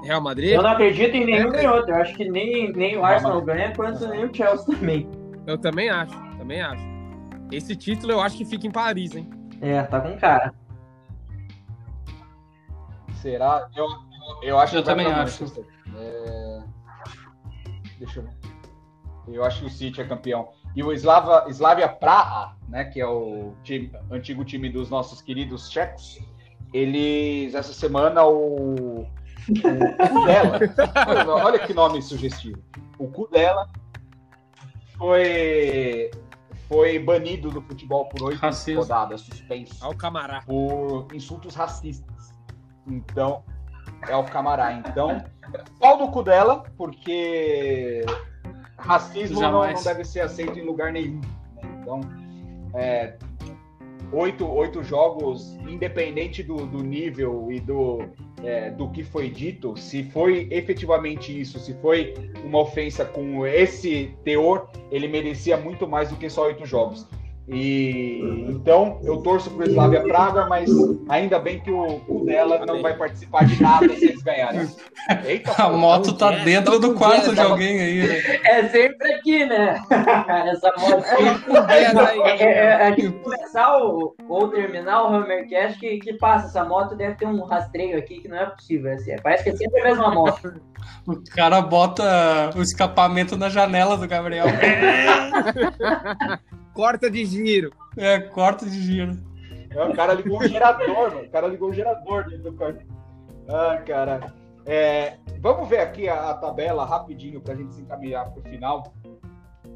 Real Madrid? Eu não acredito em nenhum nem outro. Eu acho que nem, nem o Arsenal ganha, quanto nem o Chelsea também. Eu também acho, também acho. Esse título eu acho que fica em Paris, hein? É, tá com cara. Será? Eu, eu acho Eu que também acho. É, Deixa eu ver. Eu acho que o City é campeão. E o Slava, Slavia Praha, né, que é o time- antigo time dos nossos queridos tchecos, eles, essa semana, o, o Kudela, olha, [laughs] olha que nome sugestivo. O Kudela foi, foi banido do futebol por oito rodadas, suspenso Ao Camará. por insultos racistas. Então, é o camará. Então, pau no cu dela, porque racismo não, não deve ser aceito em lugar nenhum. né? Então, é, oito, oito jogos, independente do, do nível e do, é, do que foi dito, se foi efetivamente isso, se foi uma ofensa com esse teor, ele merecia muito mais do que só oito jogos. E então eu torço pro Slavia Praga, mas ainda bem que o, o dela não vai participar de nada se eles ganharem. Eita, A moto tá é, dentro do quarto de alguém aí, né? É sempre aqui, né? [laughs] Essa moto. É, é, é que começar o, ou terminar o Hammercast que, que passa. Essa moto deve ter um rastreio aqui que não é possível. assim, parece que é sempre a mesma moto. O cara bota o escapamento na janela do Gabriel. [laughs] Corta de giro. É, corta de giro. É, o cara ligou um gerador, mano. O cara ligou um gerador dentro do quarto. Ah, cara. É, vamos ver aqui a, a tabela rapidinho pra gente se encaminhar pro final.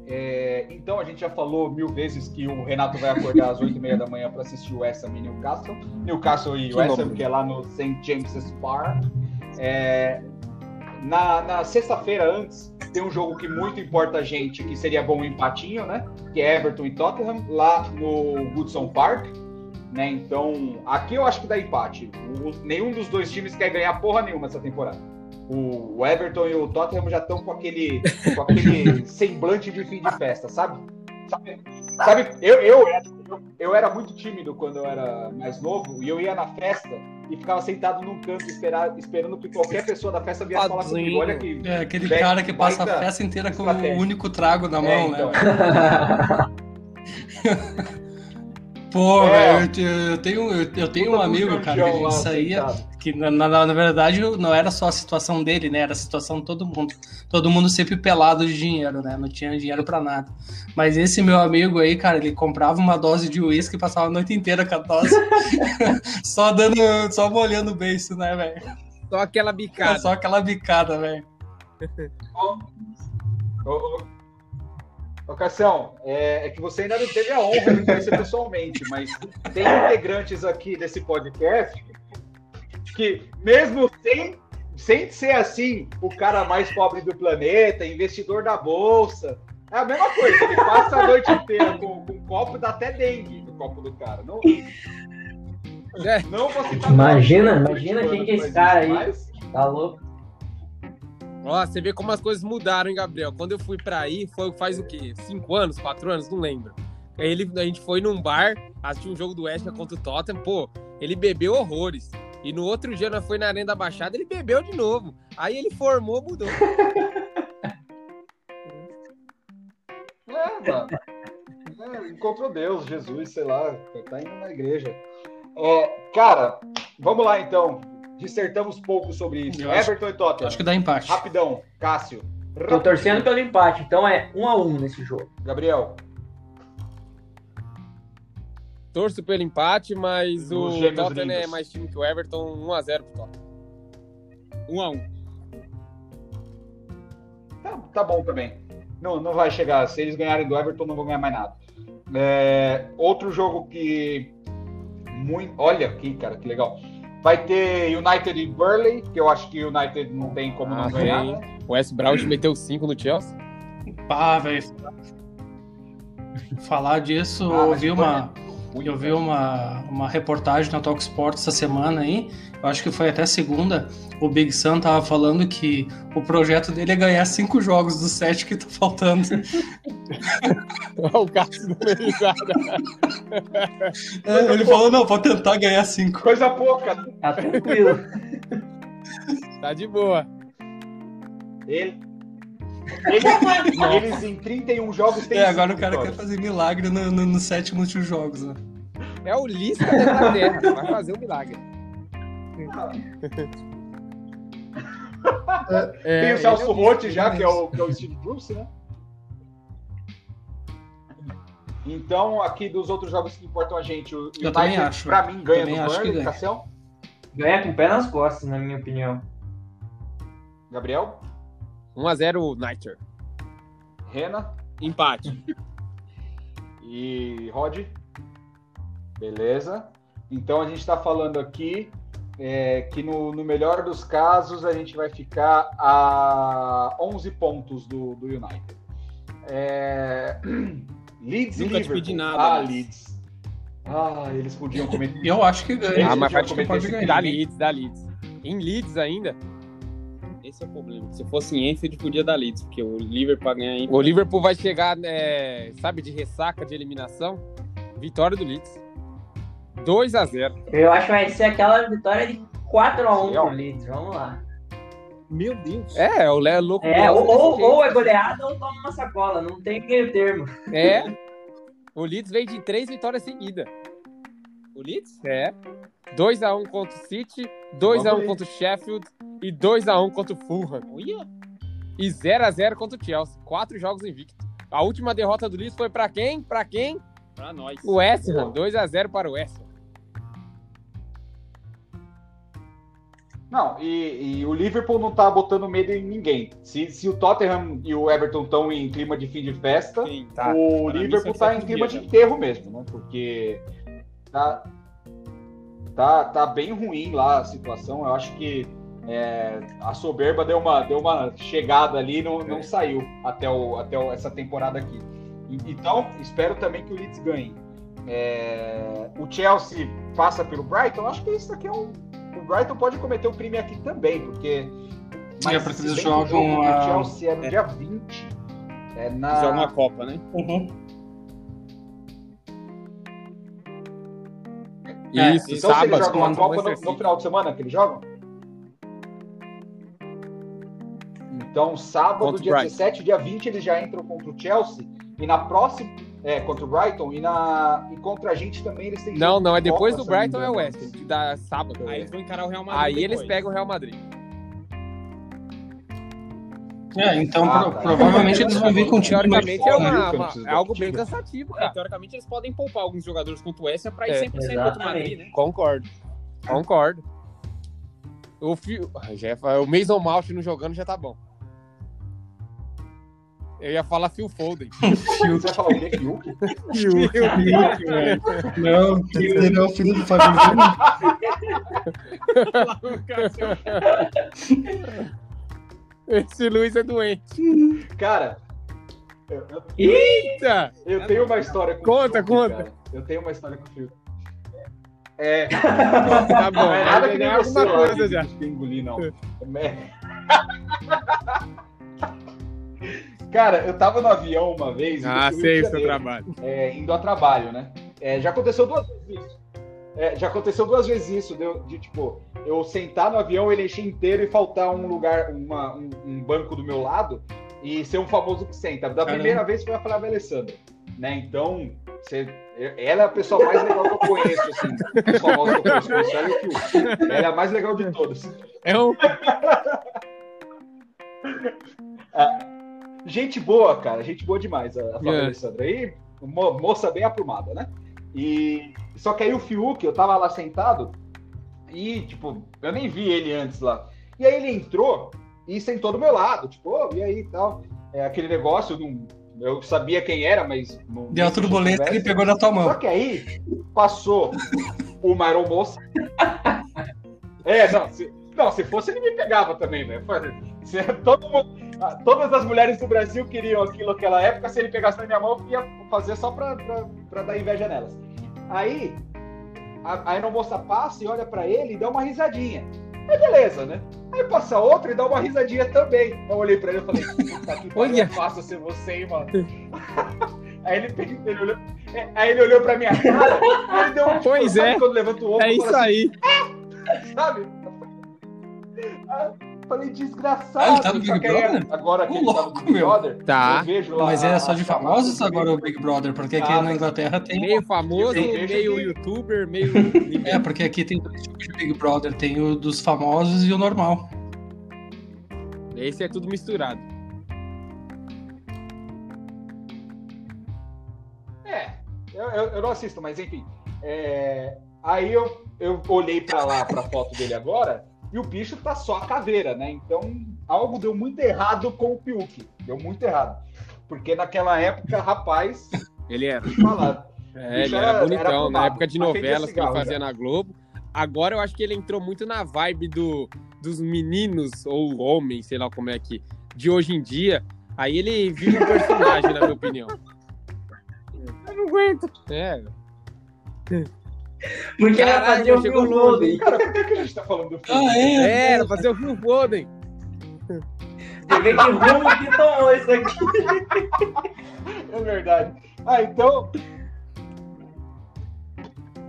É, então, a gente já falou mil vezes que o Renato vai acordar às 8h30 da manhã para assistir o West Ham e Newcastle. Newcastle e Que West Ham, que é lá no St. James's Park. É, na na sexta-feira antes, tem um jogo que muito importa a gente, que seria bom um empatinho, né? Que é Everton e Tottenham, lá no Goodson Park. Né? Então, aqui eu acho que dá empate. O- nenhum dos dois times quer ganhar porra nenhuma essa temporada. O, o Everton e o Tottenham já estão com aquele, com aquele [laughs] semblante de fim de festa, sabe? Sabe, sabe, eu, eu, eu, eu era muito tímido quando eu era mais novo e eu ia na festa e ficava sentado num canto esperar, esperando que qualquer pessoa da festa viesse falar comigo. Olha que É aquele Baita- cara que passa a festa inteira com o único trago na mão, É, então. né? [laughs] Pô, É. velho, eu, eu tenho, eu, eu tenho um amigo, cara, que a gente saía. sentado. Que na, na, na verdade não era só a situação dele, né? Era a situação de todo mundo. Todo mundo sempre pelado de dinheiro, né? Não tinha dinheiro pra nada. Mas esse meu amigo aí, cara, ele comprava uma dose de uísque e passava a noite inteira com a dose. [laughs] só dando, só molhando o beiço, né, velho? Só aquela É bicada. só aquela bicada, velho. Ô, ô, ô, Cassião, é, é que você ainda não teve a honra de conhecer pessoalmente, mas tem integrantes aqui desse podcast que, mesmo sem, sem ser assim, o cara mais pobre do planeta, investidor da bolsa, é a mesma coisa. Ele passa a noite inteira com, com um copo, dá até dengue no copo do cara. Não, É. não vou citar Imagina, imagina quem que é esse cara aí. mas- Tá louco? Ó, você vê como as coisas mudaram, hein, Gabriel? Quando eu fui pra aí, foi faz o quê? Cinco anos, quatro anos? Não lembro. Aí Ele, a gente foi num bar, assistiu um jogo do West contra o Tottenham, pô, ele bebeu horrores. E no outro dia, nós foi na Arena da Baixada, ele bebeu de novo. Aí ele formou, mudou. [laughs] É, mano. É, encontrou Deus, Jesus, sei lá, tá indo na igreja. É, cara, vamos lá então. Dissertamos pouco sobre isso. Eu acho- Everton e Tottenham. Acho que dá empate. Rapidão, Cássio. Tô torcendo pelo empate, então é um a um nesse jogo. Gabriel. Torço pelo empate, mas Os o Tottenham é mais time que o Everton, 1x0 pro Tottenham. 1 a 1 Tá, tá bom também. Não, não vai chegar. Se eles ganharem do Everton, não vão ganhar mais nada. É, outro jogo que. Muito, olha aqui, cara, que legal. Vai ter United e Burley, que eu acho que o United não tem como não Ah, ganhar. tem. né? O West Brown meteu 5 no Chelsea. Pá, velho. Falar disso, Ah, eu mas vi o uma, Burley- eu vi uma, uma reportagem na Talk Sport essa semana aí, eu acho que foi até segunda, o Big Sam tava falando que o projeto dele é ganhar cinco jogos dos sete que tá faltando. [laughs] o Cássio não. É, ele falou, não, vou tentar ganhar cinco. Coisa pouca. Tá tranquilo. Tá de boa. Ele, eles, eles em 31 jogos têm É, agora o cara quer fazer milagre no, no, nos sete últimos jogos, né? É o Lisca da Inglaterra. Vai fazer um milagre. É, Tem o Celso é Rotti já, que é o, que é o Steve Bruce, né? Então, aqui dos outros jogos que importam a gente, o United, acho, pra mim, ganha do Burnley, ganha. Cassião. Ganha com o pé nas costas, na minha opinião. Gabriel, 1x0 Niter. Rena Empate. [laughs] e Rod. Beleza. Então, a gente está falando aqui é, que no, no melhor dos casos a gente vai ficar a 11 pontos do, do United. É, [clears throat] Leeds Nunca e te Liverpool. pedi nada, ah, mas- Leeds. Ah, eles podiam cometer. Eu acho que ganha. Esse Ah, mas pode ganhar. Dá. Leeds, dá Leeds. Em Leeds ainda. Esse é o problema. Se fosse em Enfield, podia dar Leeds, porque o Liverpool pra ganhar em O Liverpool vai chegar, é, sabe, de ressaca de eliminação. Vitória do Leeds. 2x0. Eu acho que vai ser aquela vitória de 4x1 Sim, ó. pro Leeds. Vamos lá. Meu Deus. É, o Léo louco. É, ou, ou, ou é goleada ou toma uma sacola. Não tem meio termo. É. [laughs] O Leeds vem de três vitórias seguidas. O Leeds? É. 2x1 contra o City, 2x1 Vamos ver. contra o Sheffield e 2x1 contra o Fulham. E 0x0 contra o Chelsea. Quatro jogos invicto. A última derrota do Leeds foi pra quem? Pra quem? Pra nós. O West Ham. 2x0 para o West Ham. Não, e, e o Liverpool não tá botando medo em ninguém. Se, se o Tottenham e o Everton estão em clima de fim de festa, Sim, Tá. o Para Liverpool são tá em clima de né? enterro mesmo, né? Porque tá, tá, tá bem ruim lá a situação. Eu acho que é, a soberba deu uma, deu uma chegada ali e não, não saiu até, o, até o- essa temporada aqui. Então, espero também que o Leeds ganhe. É, o Chelsea passa pelo Brighton. Eu acho que isso aqui é um. O Brighton pode cometer o crime aqui também, porque. É, porque se eles bem que o jogam jogo do a- Chelsea é no dia 20. É na. Joga uma Copa, né? Uhum. É, Isso, Então, se eles sábado. jogam uma contra o Copa no, no final de semana que eles jogam? Então, sábado, Contra o dia Brighton. 17, dia 20, eles já entram contra o Chelsea. E na próxima, é, contra o Brighton. E, na, e contra a gente também eles têm Não, não, é de depois Copa, do Brighton é o engano. West dá sábado. Aí eles vão encarar o Real Madrid. Aí eles depois. pegam o Real Madrid. É, então Ah, pro- tá. provavelmente eles vão vir com um time mais Teoricamente é, né? uma- uma- é algo bem cansativo, É, cara. teoricamente eles podem poupar alguns jogadores contra o West pra ir É, 100% contra o Madrid, né? Concordo. Concordo. O, Fio... já o Mason Mount não jogando já tá bom. Eu ia falar Phil Foden. [laughs] Você vai falar o quê? Fiuk? Não, ele é o filho do Fábio Júnior. [laughs] Esse Luiz é doente. Cara, eu, eu- Eita! eu tenho uma história com Conta, o Fiuk, conta. cara. Eu tenho uma história com o Fiuk. É, [laughs] Tá bom, não é nada que nem alguma coisa já. que engoli, não. É. Cara, eu tava no avião uma vez. Ah, sei o seu trabalho. é, indo a trabalho, né? É, já aconteceu duas vezes isso. É, já aconteceu duas vezes isso, de, de, tipo, eu sentar no avião, ele encher inteiro e faltar um lugar, uma- um, um banco do meu lado e ser um famoso que senta. Da Caramba. primeira vez foi a Flávia Alessandra, né? Então, você, ela é a pessoa mais legal que eu conheço, assim, dos famosos que eu conheço. ela e o Fiuk. Ela é a mais legal de todos. É um... [laughs] Gente boa, cara. Gente boa demais, a, a Flávia É. Alessandra. Aí, mo- moça bem aprumada, né? E só que aí o Fiuk, eu tava lá sentado e, tipo, eu nem vi ele antes lá. E aí ele entrou e sentou do meu lado, tipo, ô, e aí e tal. É aquele negócio, eu, não, eu sabia quem era, mas. Não, Deu nem turbulência e pegou na tua Só mão. que aí passou uma aeromoça. [laughs] É, não se, não, se fosse ele me pegava também, velho. Foi- se- todo mundo- ah, todas as mulheres do Brasil queriam aquilo naquela época, se ele pegasse na minha mão, eu ia fazer só pra dar inveja nelas. Aí, a, a aeromoça passa e olha pra ele e dá uma risadinha. Aí beleza, né? Aí passa outra e dá uma risadinha também. Eu olhei pra ele e falei, puta que pariu, é fácil ser você, hein, mano. [laughs] Aí ele, ele olhou, é, aí ele olhou pra minha cara, aí ele deu um tipo, Pois sabe é. quando levanta o ombro É e isso assim, aí. [laughs] sabe? Falei, desgraçado. Ah, ele tá no Big Brother? Agora que ele tá no Big meu. Brother, Tá. eu vejo lá. Mas é só de famosos agora o Big Brother? Porque aqui Ah, na Inglaterra tem. Meio famoso, meio youtuber, meio. [laughs] É, porque aqui tem dois tipos de Big Brother. Tem o dos famosos e o normal. Esse é tudo misturado. É, eu, eu, eu não assisto, mas enfim. É, aí eu, eu olhei pra lá, pra foto dele agora, e o bicho tá só a caveira, né? Então algo deu muito errado com o Piuk. Deu muito errado. Porque naquela época, rapaz, Ele era. falar. É, ele era- era bonitão. era na época de novelas que ele cigarro, fazia na Globo. Agora eu acho que ele entrou muito na vibe do, dos meninos ou homens, sei lá como é que, de hoje em dia. Aí ele vive um personagem, na minha opinião. Eu não aguento. É, Porque ela Caralho, fazia o chegou Phil. Foden. Cara, por que, que a gente tá falando do filme? Ah, é? é era fazer o Phil Foden. Você vê que rumo que tomou isso aqui. É verdade. Ah, então.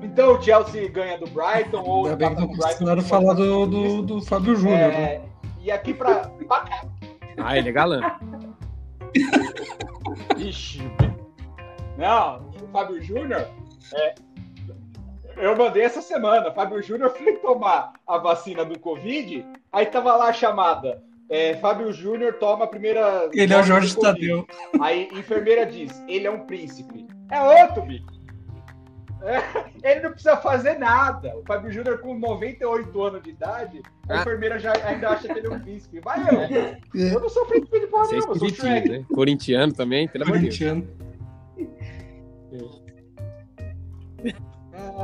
Então o Chelsea ganha do Brighton ou Ainda bem que não com o Brighton. precisaram falar do, do, do Fábio Júnior. né? É, e aqui pra. pra- Ah, ele é galã. Ixi. Não, o Fábio Júnior. é, eu mandei essa semana. Fábio Júnior foi tomar a vacina do Covid, aí tava lá a chamada. é, Fábio Júnior toma a primeira. Ele é o dose Jorge. Tadeu. Aí a enfermeira diz: ele é um príncipe. É outro, bicho. É, ele não precisa fazer nada. O Fábio Júnior, com 98 anos de idade, a Ah. enfermeira já ainda acha que ele é um príncipe. Vai eu. Eu não sou príncipe de porra é nenhuma, eu sou Shrek. né? Corintiano também, pelo amor de Deus. Corintiano.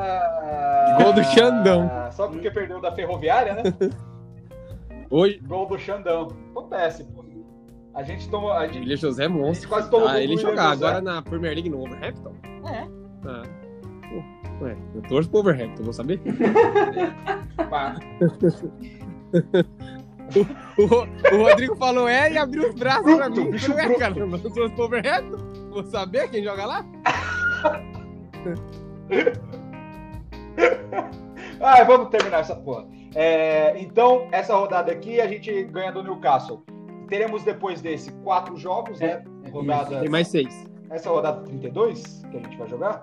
Ah, Gol do Xandão. Só porque perdeu da ferroviária, né? [laughs] Hoje, Gol do Xandão. Acontece, pô. A gente tomou. A gente, José é gente monstro. quase tomou Ah, ele jogar José. agora na Premier League no Overhampton? É. Ah. Ué, eu torço pro Overhampton, vou saber. [laughs] [laughs] O, Ro- o Rodrigo falou é e abriu os braços pra mim. bicho Ué, bruto. caramba, eu torço pro Overhampton? Vou saber quem joga lá? [laughs] Ah, vamos terminar essa porra. É, então, essa rodada aqui, a gente ganha do Newcastle. Teremos depois desse quatro jogos, né? Rodada. Tem mais seis. Essa é a rodada 32 que a gente vai jogar?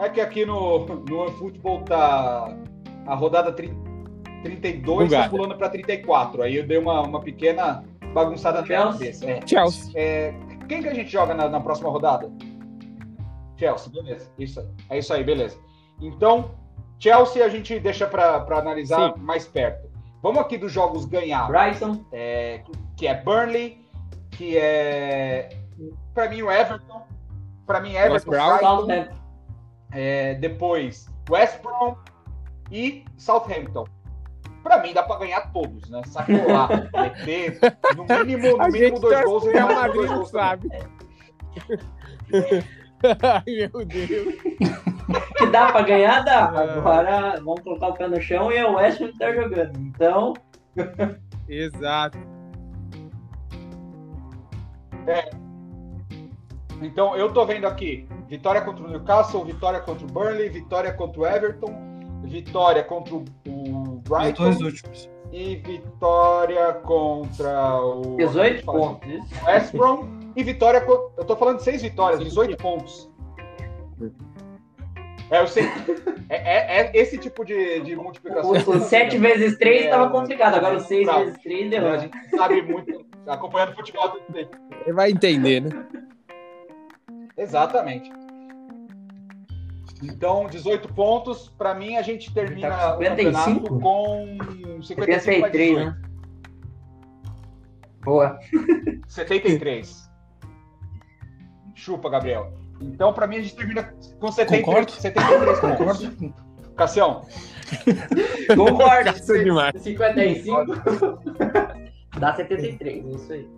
É que aqui no, no OneFootball tá a rodada tri- 32 tá pulando para 34. Aí eu dei uma, uma pequena bagunçada na minha cabeça. É. Chelsea. É, quem que a gente joga na, na próxima rodada? Chelsea, beleza. Isso, é isso aí, beleza. Então, Chelsea a gente deixa para analisar Sim. mais perto. Vamos aqui dos jogos ganhar Bryson. é, que é Burnley, que é para mim o Everton, para mim Everton, Brown. Brighton, é, depois West Brom e Southampton. Para mim dá para ganhar todos, né? Sacolar, meter [laughs] no mínimo, no mínimo dois gols e mais dois gols sabe. [laughs] Ai, meu Deus. [laughs] que dá pra ganhar, dá. Agora vamos colocar o pé no chão e é o West Ham que tá jogando. Então, [laughs] Exato. Então, eu tô vendo aqui vitória contra o Newcastle, vitória contra o Burnley, vitória contra o Everton, vitória contra o o Os dois Brighton últimos. e vitória contra o 18 fala assim, pontos. West Brom e vitória eu tô falando de seis vitórias, 18 pontos. É, eu sei. É, é- é esse tipo de, de multiplicação. O, o 7 vezes 3 É, tava complicado, agora o 6 bravo. vezes 3 A deu. gente sabe muito, acompanhando futebol há tanto tempo. Ele vai entender, né? Exatamente. Então, 18 pontos. Pra mim, a gente termina Tá com o campeonato 55? com 55 a 73, 18. né? Boa. 73. Chupa, Gabriel. Então, pra mim, a gente termina com 70, Concordo. 73 pontos. Concordo? Cassião, [laughs] Concordo. Isso é demais. 55 [laughs] dá 73, é isso aí.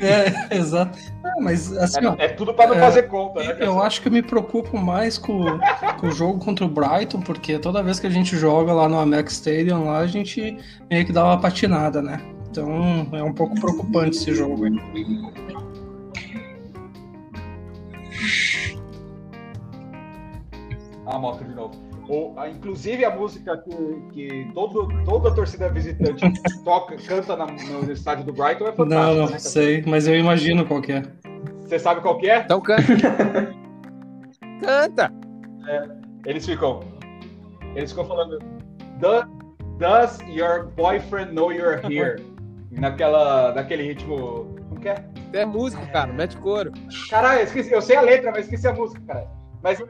É, exato. Ah, mas assim, ó, é, é tudo pra não É, fazer conta, né, eu acho que eu me preocupo mais com, com o jogo contra o Brighton, porque toda vez que a gente joga lá no Amex Stadium, lá a gente meio que dá uma patinada, né? Então é um pouco preocupante esse jogo. aí. A moto de novo. O- a- inclusive a música que, que todo, toda a torcida visitante [laughs] toca, canta na- no estádio do Brighton é fantástica. Não, não né, sei, mas eu imagino qual que é. Você sabe qual que é? Então canta. [laughs] canta. Eles ficam. Eles ficam falando. "Do- Does your boyfriend know you're here? [laughs] Naquela, naquele ritmo. Como que é? É música, cara. Mete couro. Caralho, eu esqueci. Eu sei a letra, mas esqueci a música, cara. Mas.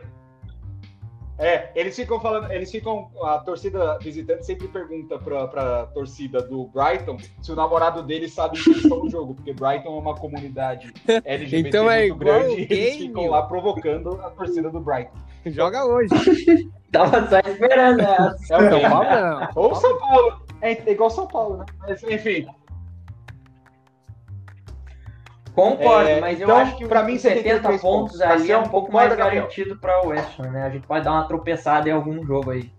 É, eles ficam falando. Eles ficam. A torcida visitante sempre pergunta pra, pra torcida do Brighton se o namorado deles sabe que eles estão no jogo, porque Brighton é uma comunidade LGBT Então é muito grande e eles ficam lá provocando a torcida do Brighton. Joga hoje. [laughs] Tava só esperando essa. É o não. Ou São Paulo. É igual São Paulo, né? Mas, enfim. Concordo, É, mas eu então, acho que pra os mim, 70 73 pontos pontos. ali é um pouco mais garantido para o West Ham, né? A gente pode dar uma tropeçada em algum jogo aí.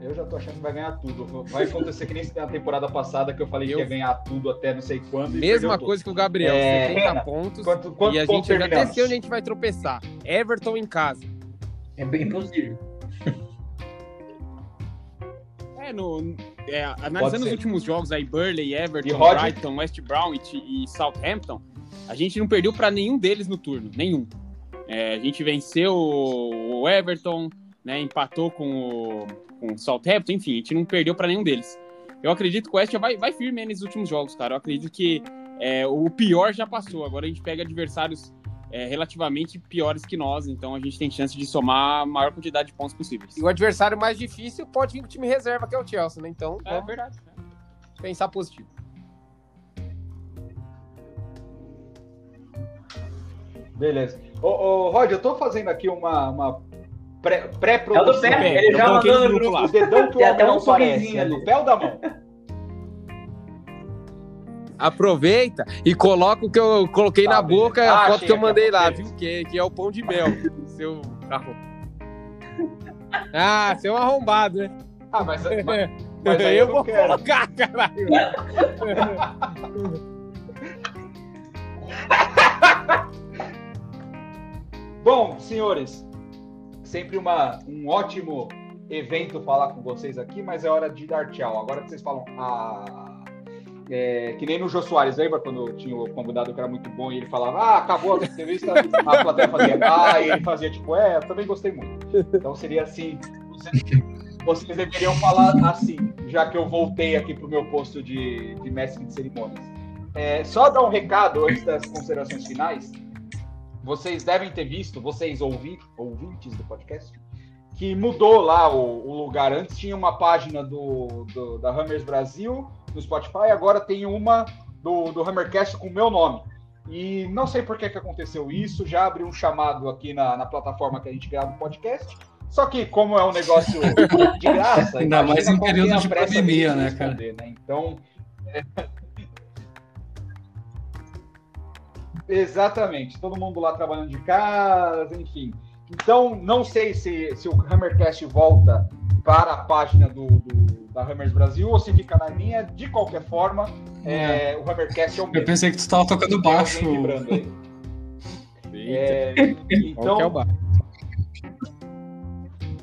Eu já tô achando que vai ganhar tudo. Vai acontecer que nem na temporada passada que eu falei Eu- que ia ganhar tudo até não sei quando. Mesma coisa que o Gabriel. É, 70 Renan, pontos. Quanto, quanto e a pontos gente já sei onde a gente vai tropeçar. Everton em casa. É bem possível. É, no, é, analisando os últimos jogos aí, Burley, Everton? Brighton, West Bromwich e Southampton, a gente não perdeu pra nenhum deles no turno, nenhum. É, a gente venceu o Everton, né, empatou com o, com o Southampton, enfim, a gente não perdeu pra nenhum deles. Eu acredito que o West vai, vai firme nesses últimos jogos, cara. Eu acredito que é, o pior já passou. Agora a gente pega adversários é, relativamente piores que nós, então a gente tem chance de somar a maior quantidade de pontos possíveis. E o adversário mais difícil pode vir com o time reserva, que é o Chelsea, né? Então, É verdade. pensar positivo. Beleza. Ô, ô, Rod, eu tô fazendo aqui uma, uma pré- É do pré-produção. pé, ele já mandou no no grupo grupo. lá. o dedão [laughs] que o Tem até um sorrisinho É ali. do pé ou da mão? [laughs] Aproveita e coloca o que eu coloquei Tá, na beleza. boca, Ah, a foto que eu mandei lá, viu? Que, que é o pão de mel. seu carro. Ah, seu arrombado, né? Ah, mas, mas, [laughs] mas aí eu eu vou quero. colocar, caralho. [laughs] Bom, senhores, sempre uma, um ótimo evento falar com vocês aqui, mas é hora de dar tchau. Agora que vocês falam, ah, é, que nem no Jô Soares, lembra quando tinha o convidado que era muito bom e ele falava, ah, acabou a entrevista, a [laughs] plateia fazia, ah, e ele fazia tipo, é, eu também gostei muito. Então seria assim, vocês, vocês deveriam falar assim, já que eu voltei aqui pro meu posto de, de mestre de cerimônias. É, só dar um recado antes das considerações finais vocês devem ter visto, vocês ouvi, ouvintes do podcast, que mudou lá o, o lugar. Antes tinha uma página do, do- da Hammers Brasil no Spotify, agora tem uma do, do Hammercast com o meu nome. E não sei por que, que aconteceu isso, já abri um chamado aqui na, na plataforma que a gente grava o podcast. Só que, como é um negócio [laughs] de graça, Ainda mais em é período de pandemia, né, cara? né? Então, [laughs] Exatamente, todo mundo lá trabalhando de casa, enfim. Então, não sei se, se o Hammercast volta para a página do, do- da Hammers Brasil ou se fica na minha. De qualquer forma, é, o Hammercast é o Eu mesmo. pensei que tu tava tocando baixo. É, é o então, bar?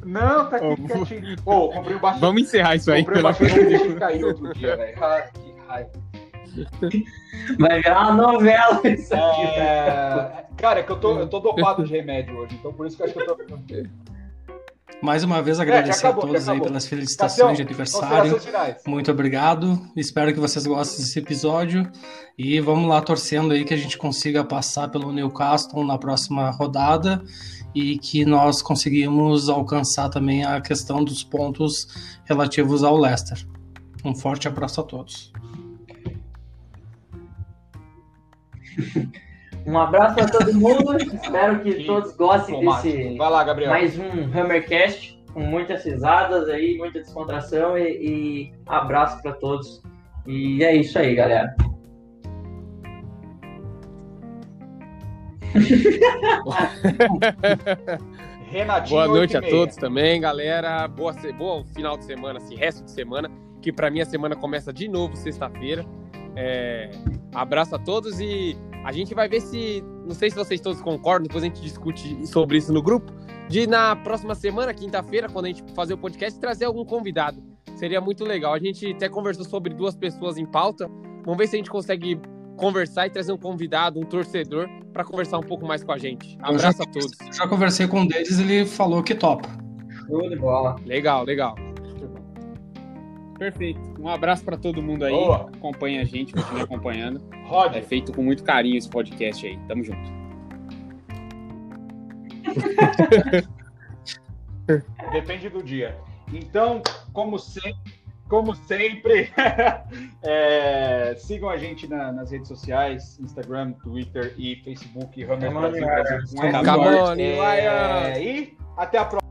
não, tá aqui Ô, quietinho. Ô, comprei o baixo. Vamos encerrar isso aí, comprei o pelo baixo que caiu outro dia, velho. Ah, que raiva. [laughs] Vai virar uma novela isso aqui. É, Cara, é que eu tô, eu tô dopado de [laughs] remédio hoje, então por isso que eu acho que eu tô. Mais uma vez já agradecer acabou, a todos aí pelas Cassião, felicitações de aniversário. Muito obrigado. Espero que vocês gostem desse episódio. E vamos lá torcendo aí que a gente consiga passar pelo Newcastle na próxima rodada e que nós conseguimos alcançar também a questão dos pontos relativos ao Leicester. Um forte abraço a todos. [laughs] Um abraço pra todo mundo. Espero que Que todos gostem desse Vai lá, Gabriel. mais um Hammercast com muitas risadas aí, muita descontração e, e abraço pra todos. E é isso aí, galera. [laughs] Renatinho. Boa noite a 8 meia. todos também, galera. Boa, boa final de semana, assim, resto de semana, que pra mim a semana começa de novo sexta-feira. É, abraço a todos e a gente vai ver se, não sei se vocês todos concordam, depois a gente discute sobre isso no grupo, de na próxima semana, quinta-feira, quando a gente fazer o podcast, trazer algum convidado. Seria muito legal. A gente até conversou sobre duas pessoas em pauta. Vamos ver se a gente consegue conversar e trazer um convidado, um torcedor, para conversar um pouco mais com a gente. Eu já- Abraço a todos. Já conversei com um deles, ele falou que topa. Show de bola. Legal, legal. Perfeito. Um abraço pra todo mundo aí. Boa. Acompanha a gente, continue [laughs] acompanhando. Rod, É feito com muito carinho esse podcast aí. Tamo junto. [laughs] depende do dia. Então, como sempre, como sempre [laughs] é, sigam a gente na- nas redes sociais, Instagram, Twitter e Facebook, on, Brasil, Brasil É, e até a próxima.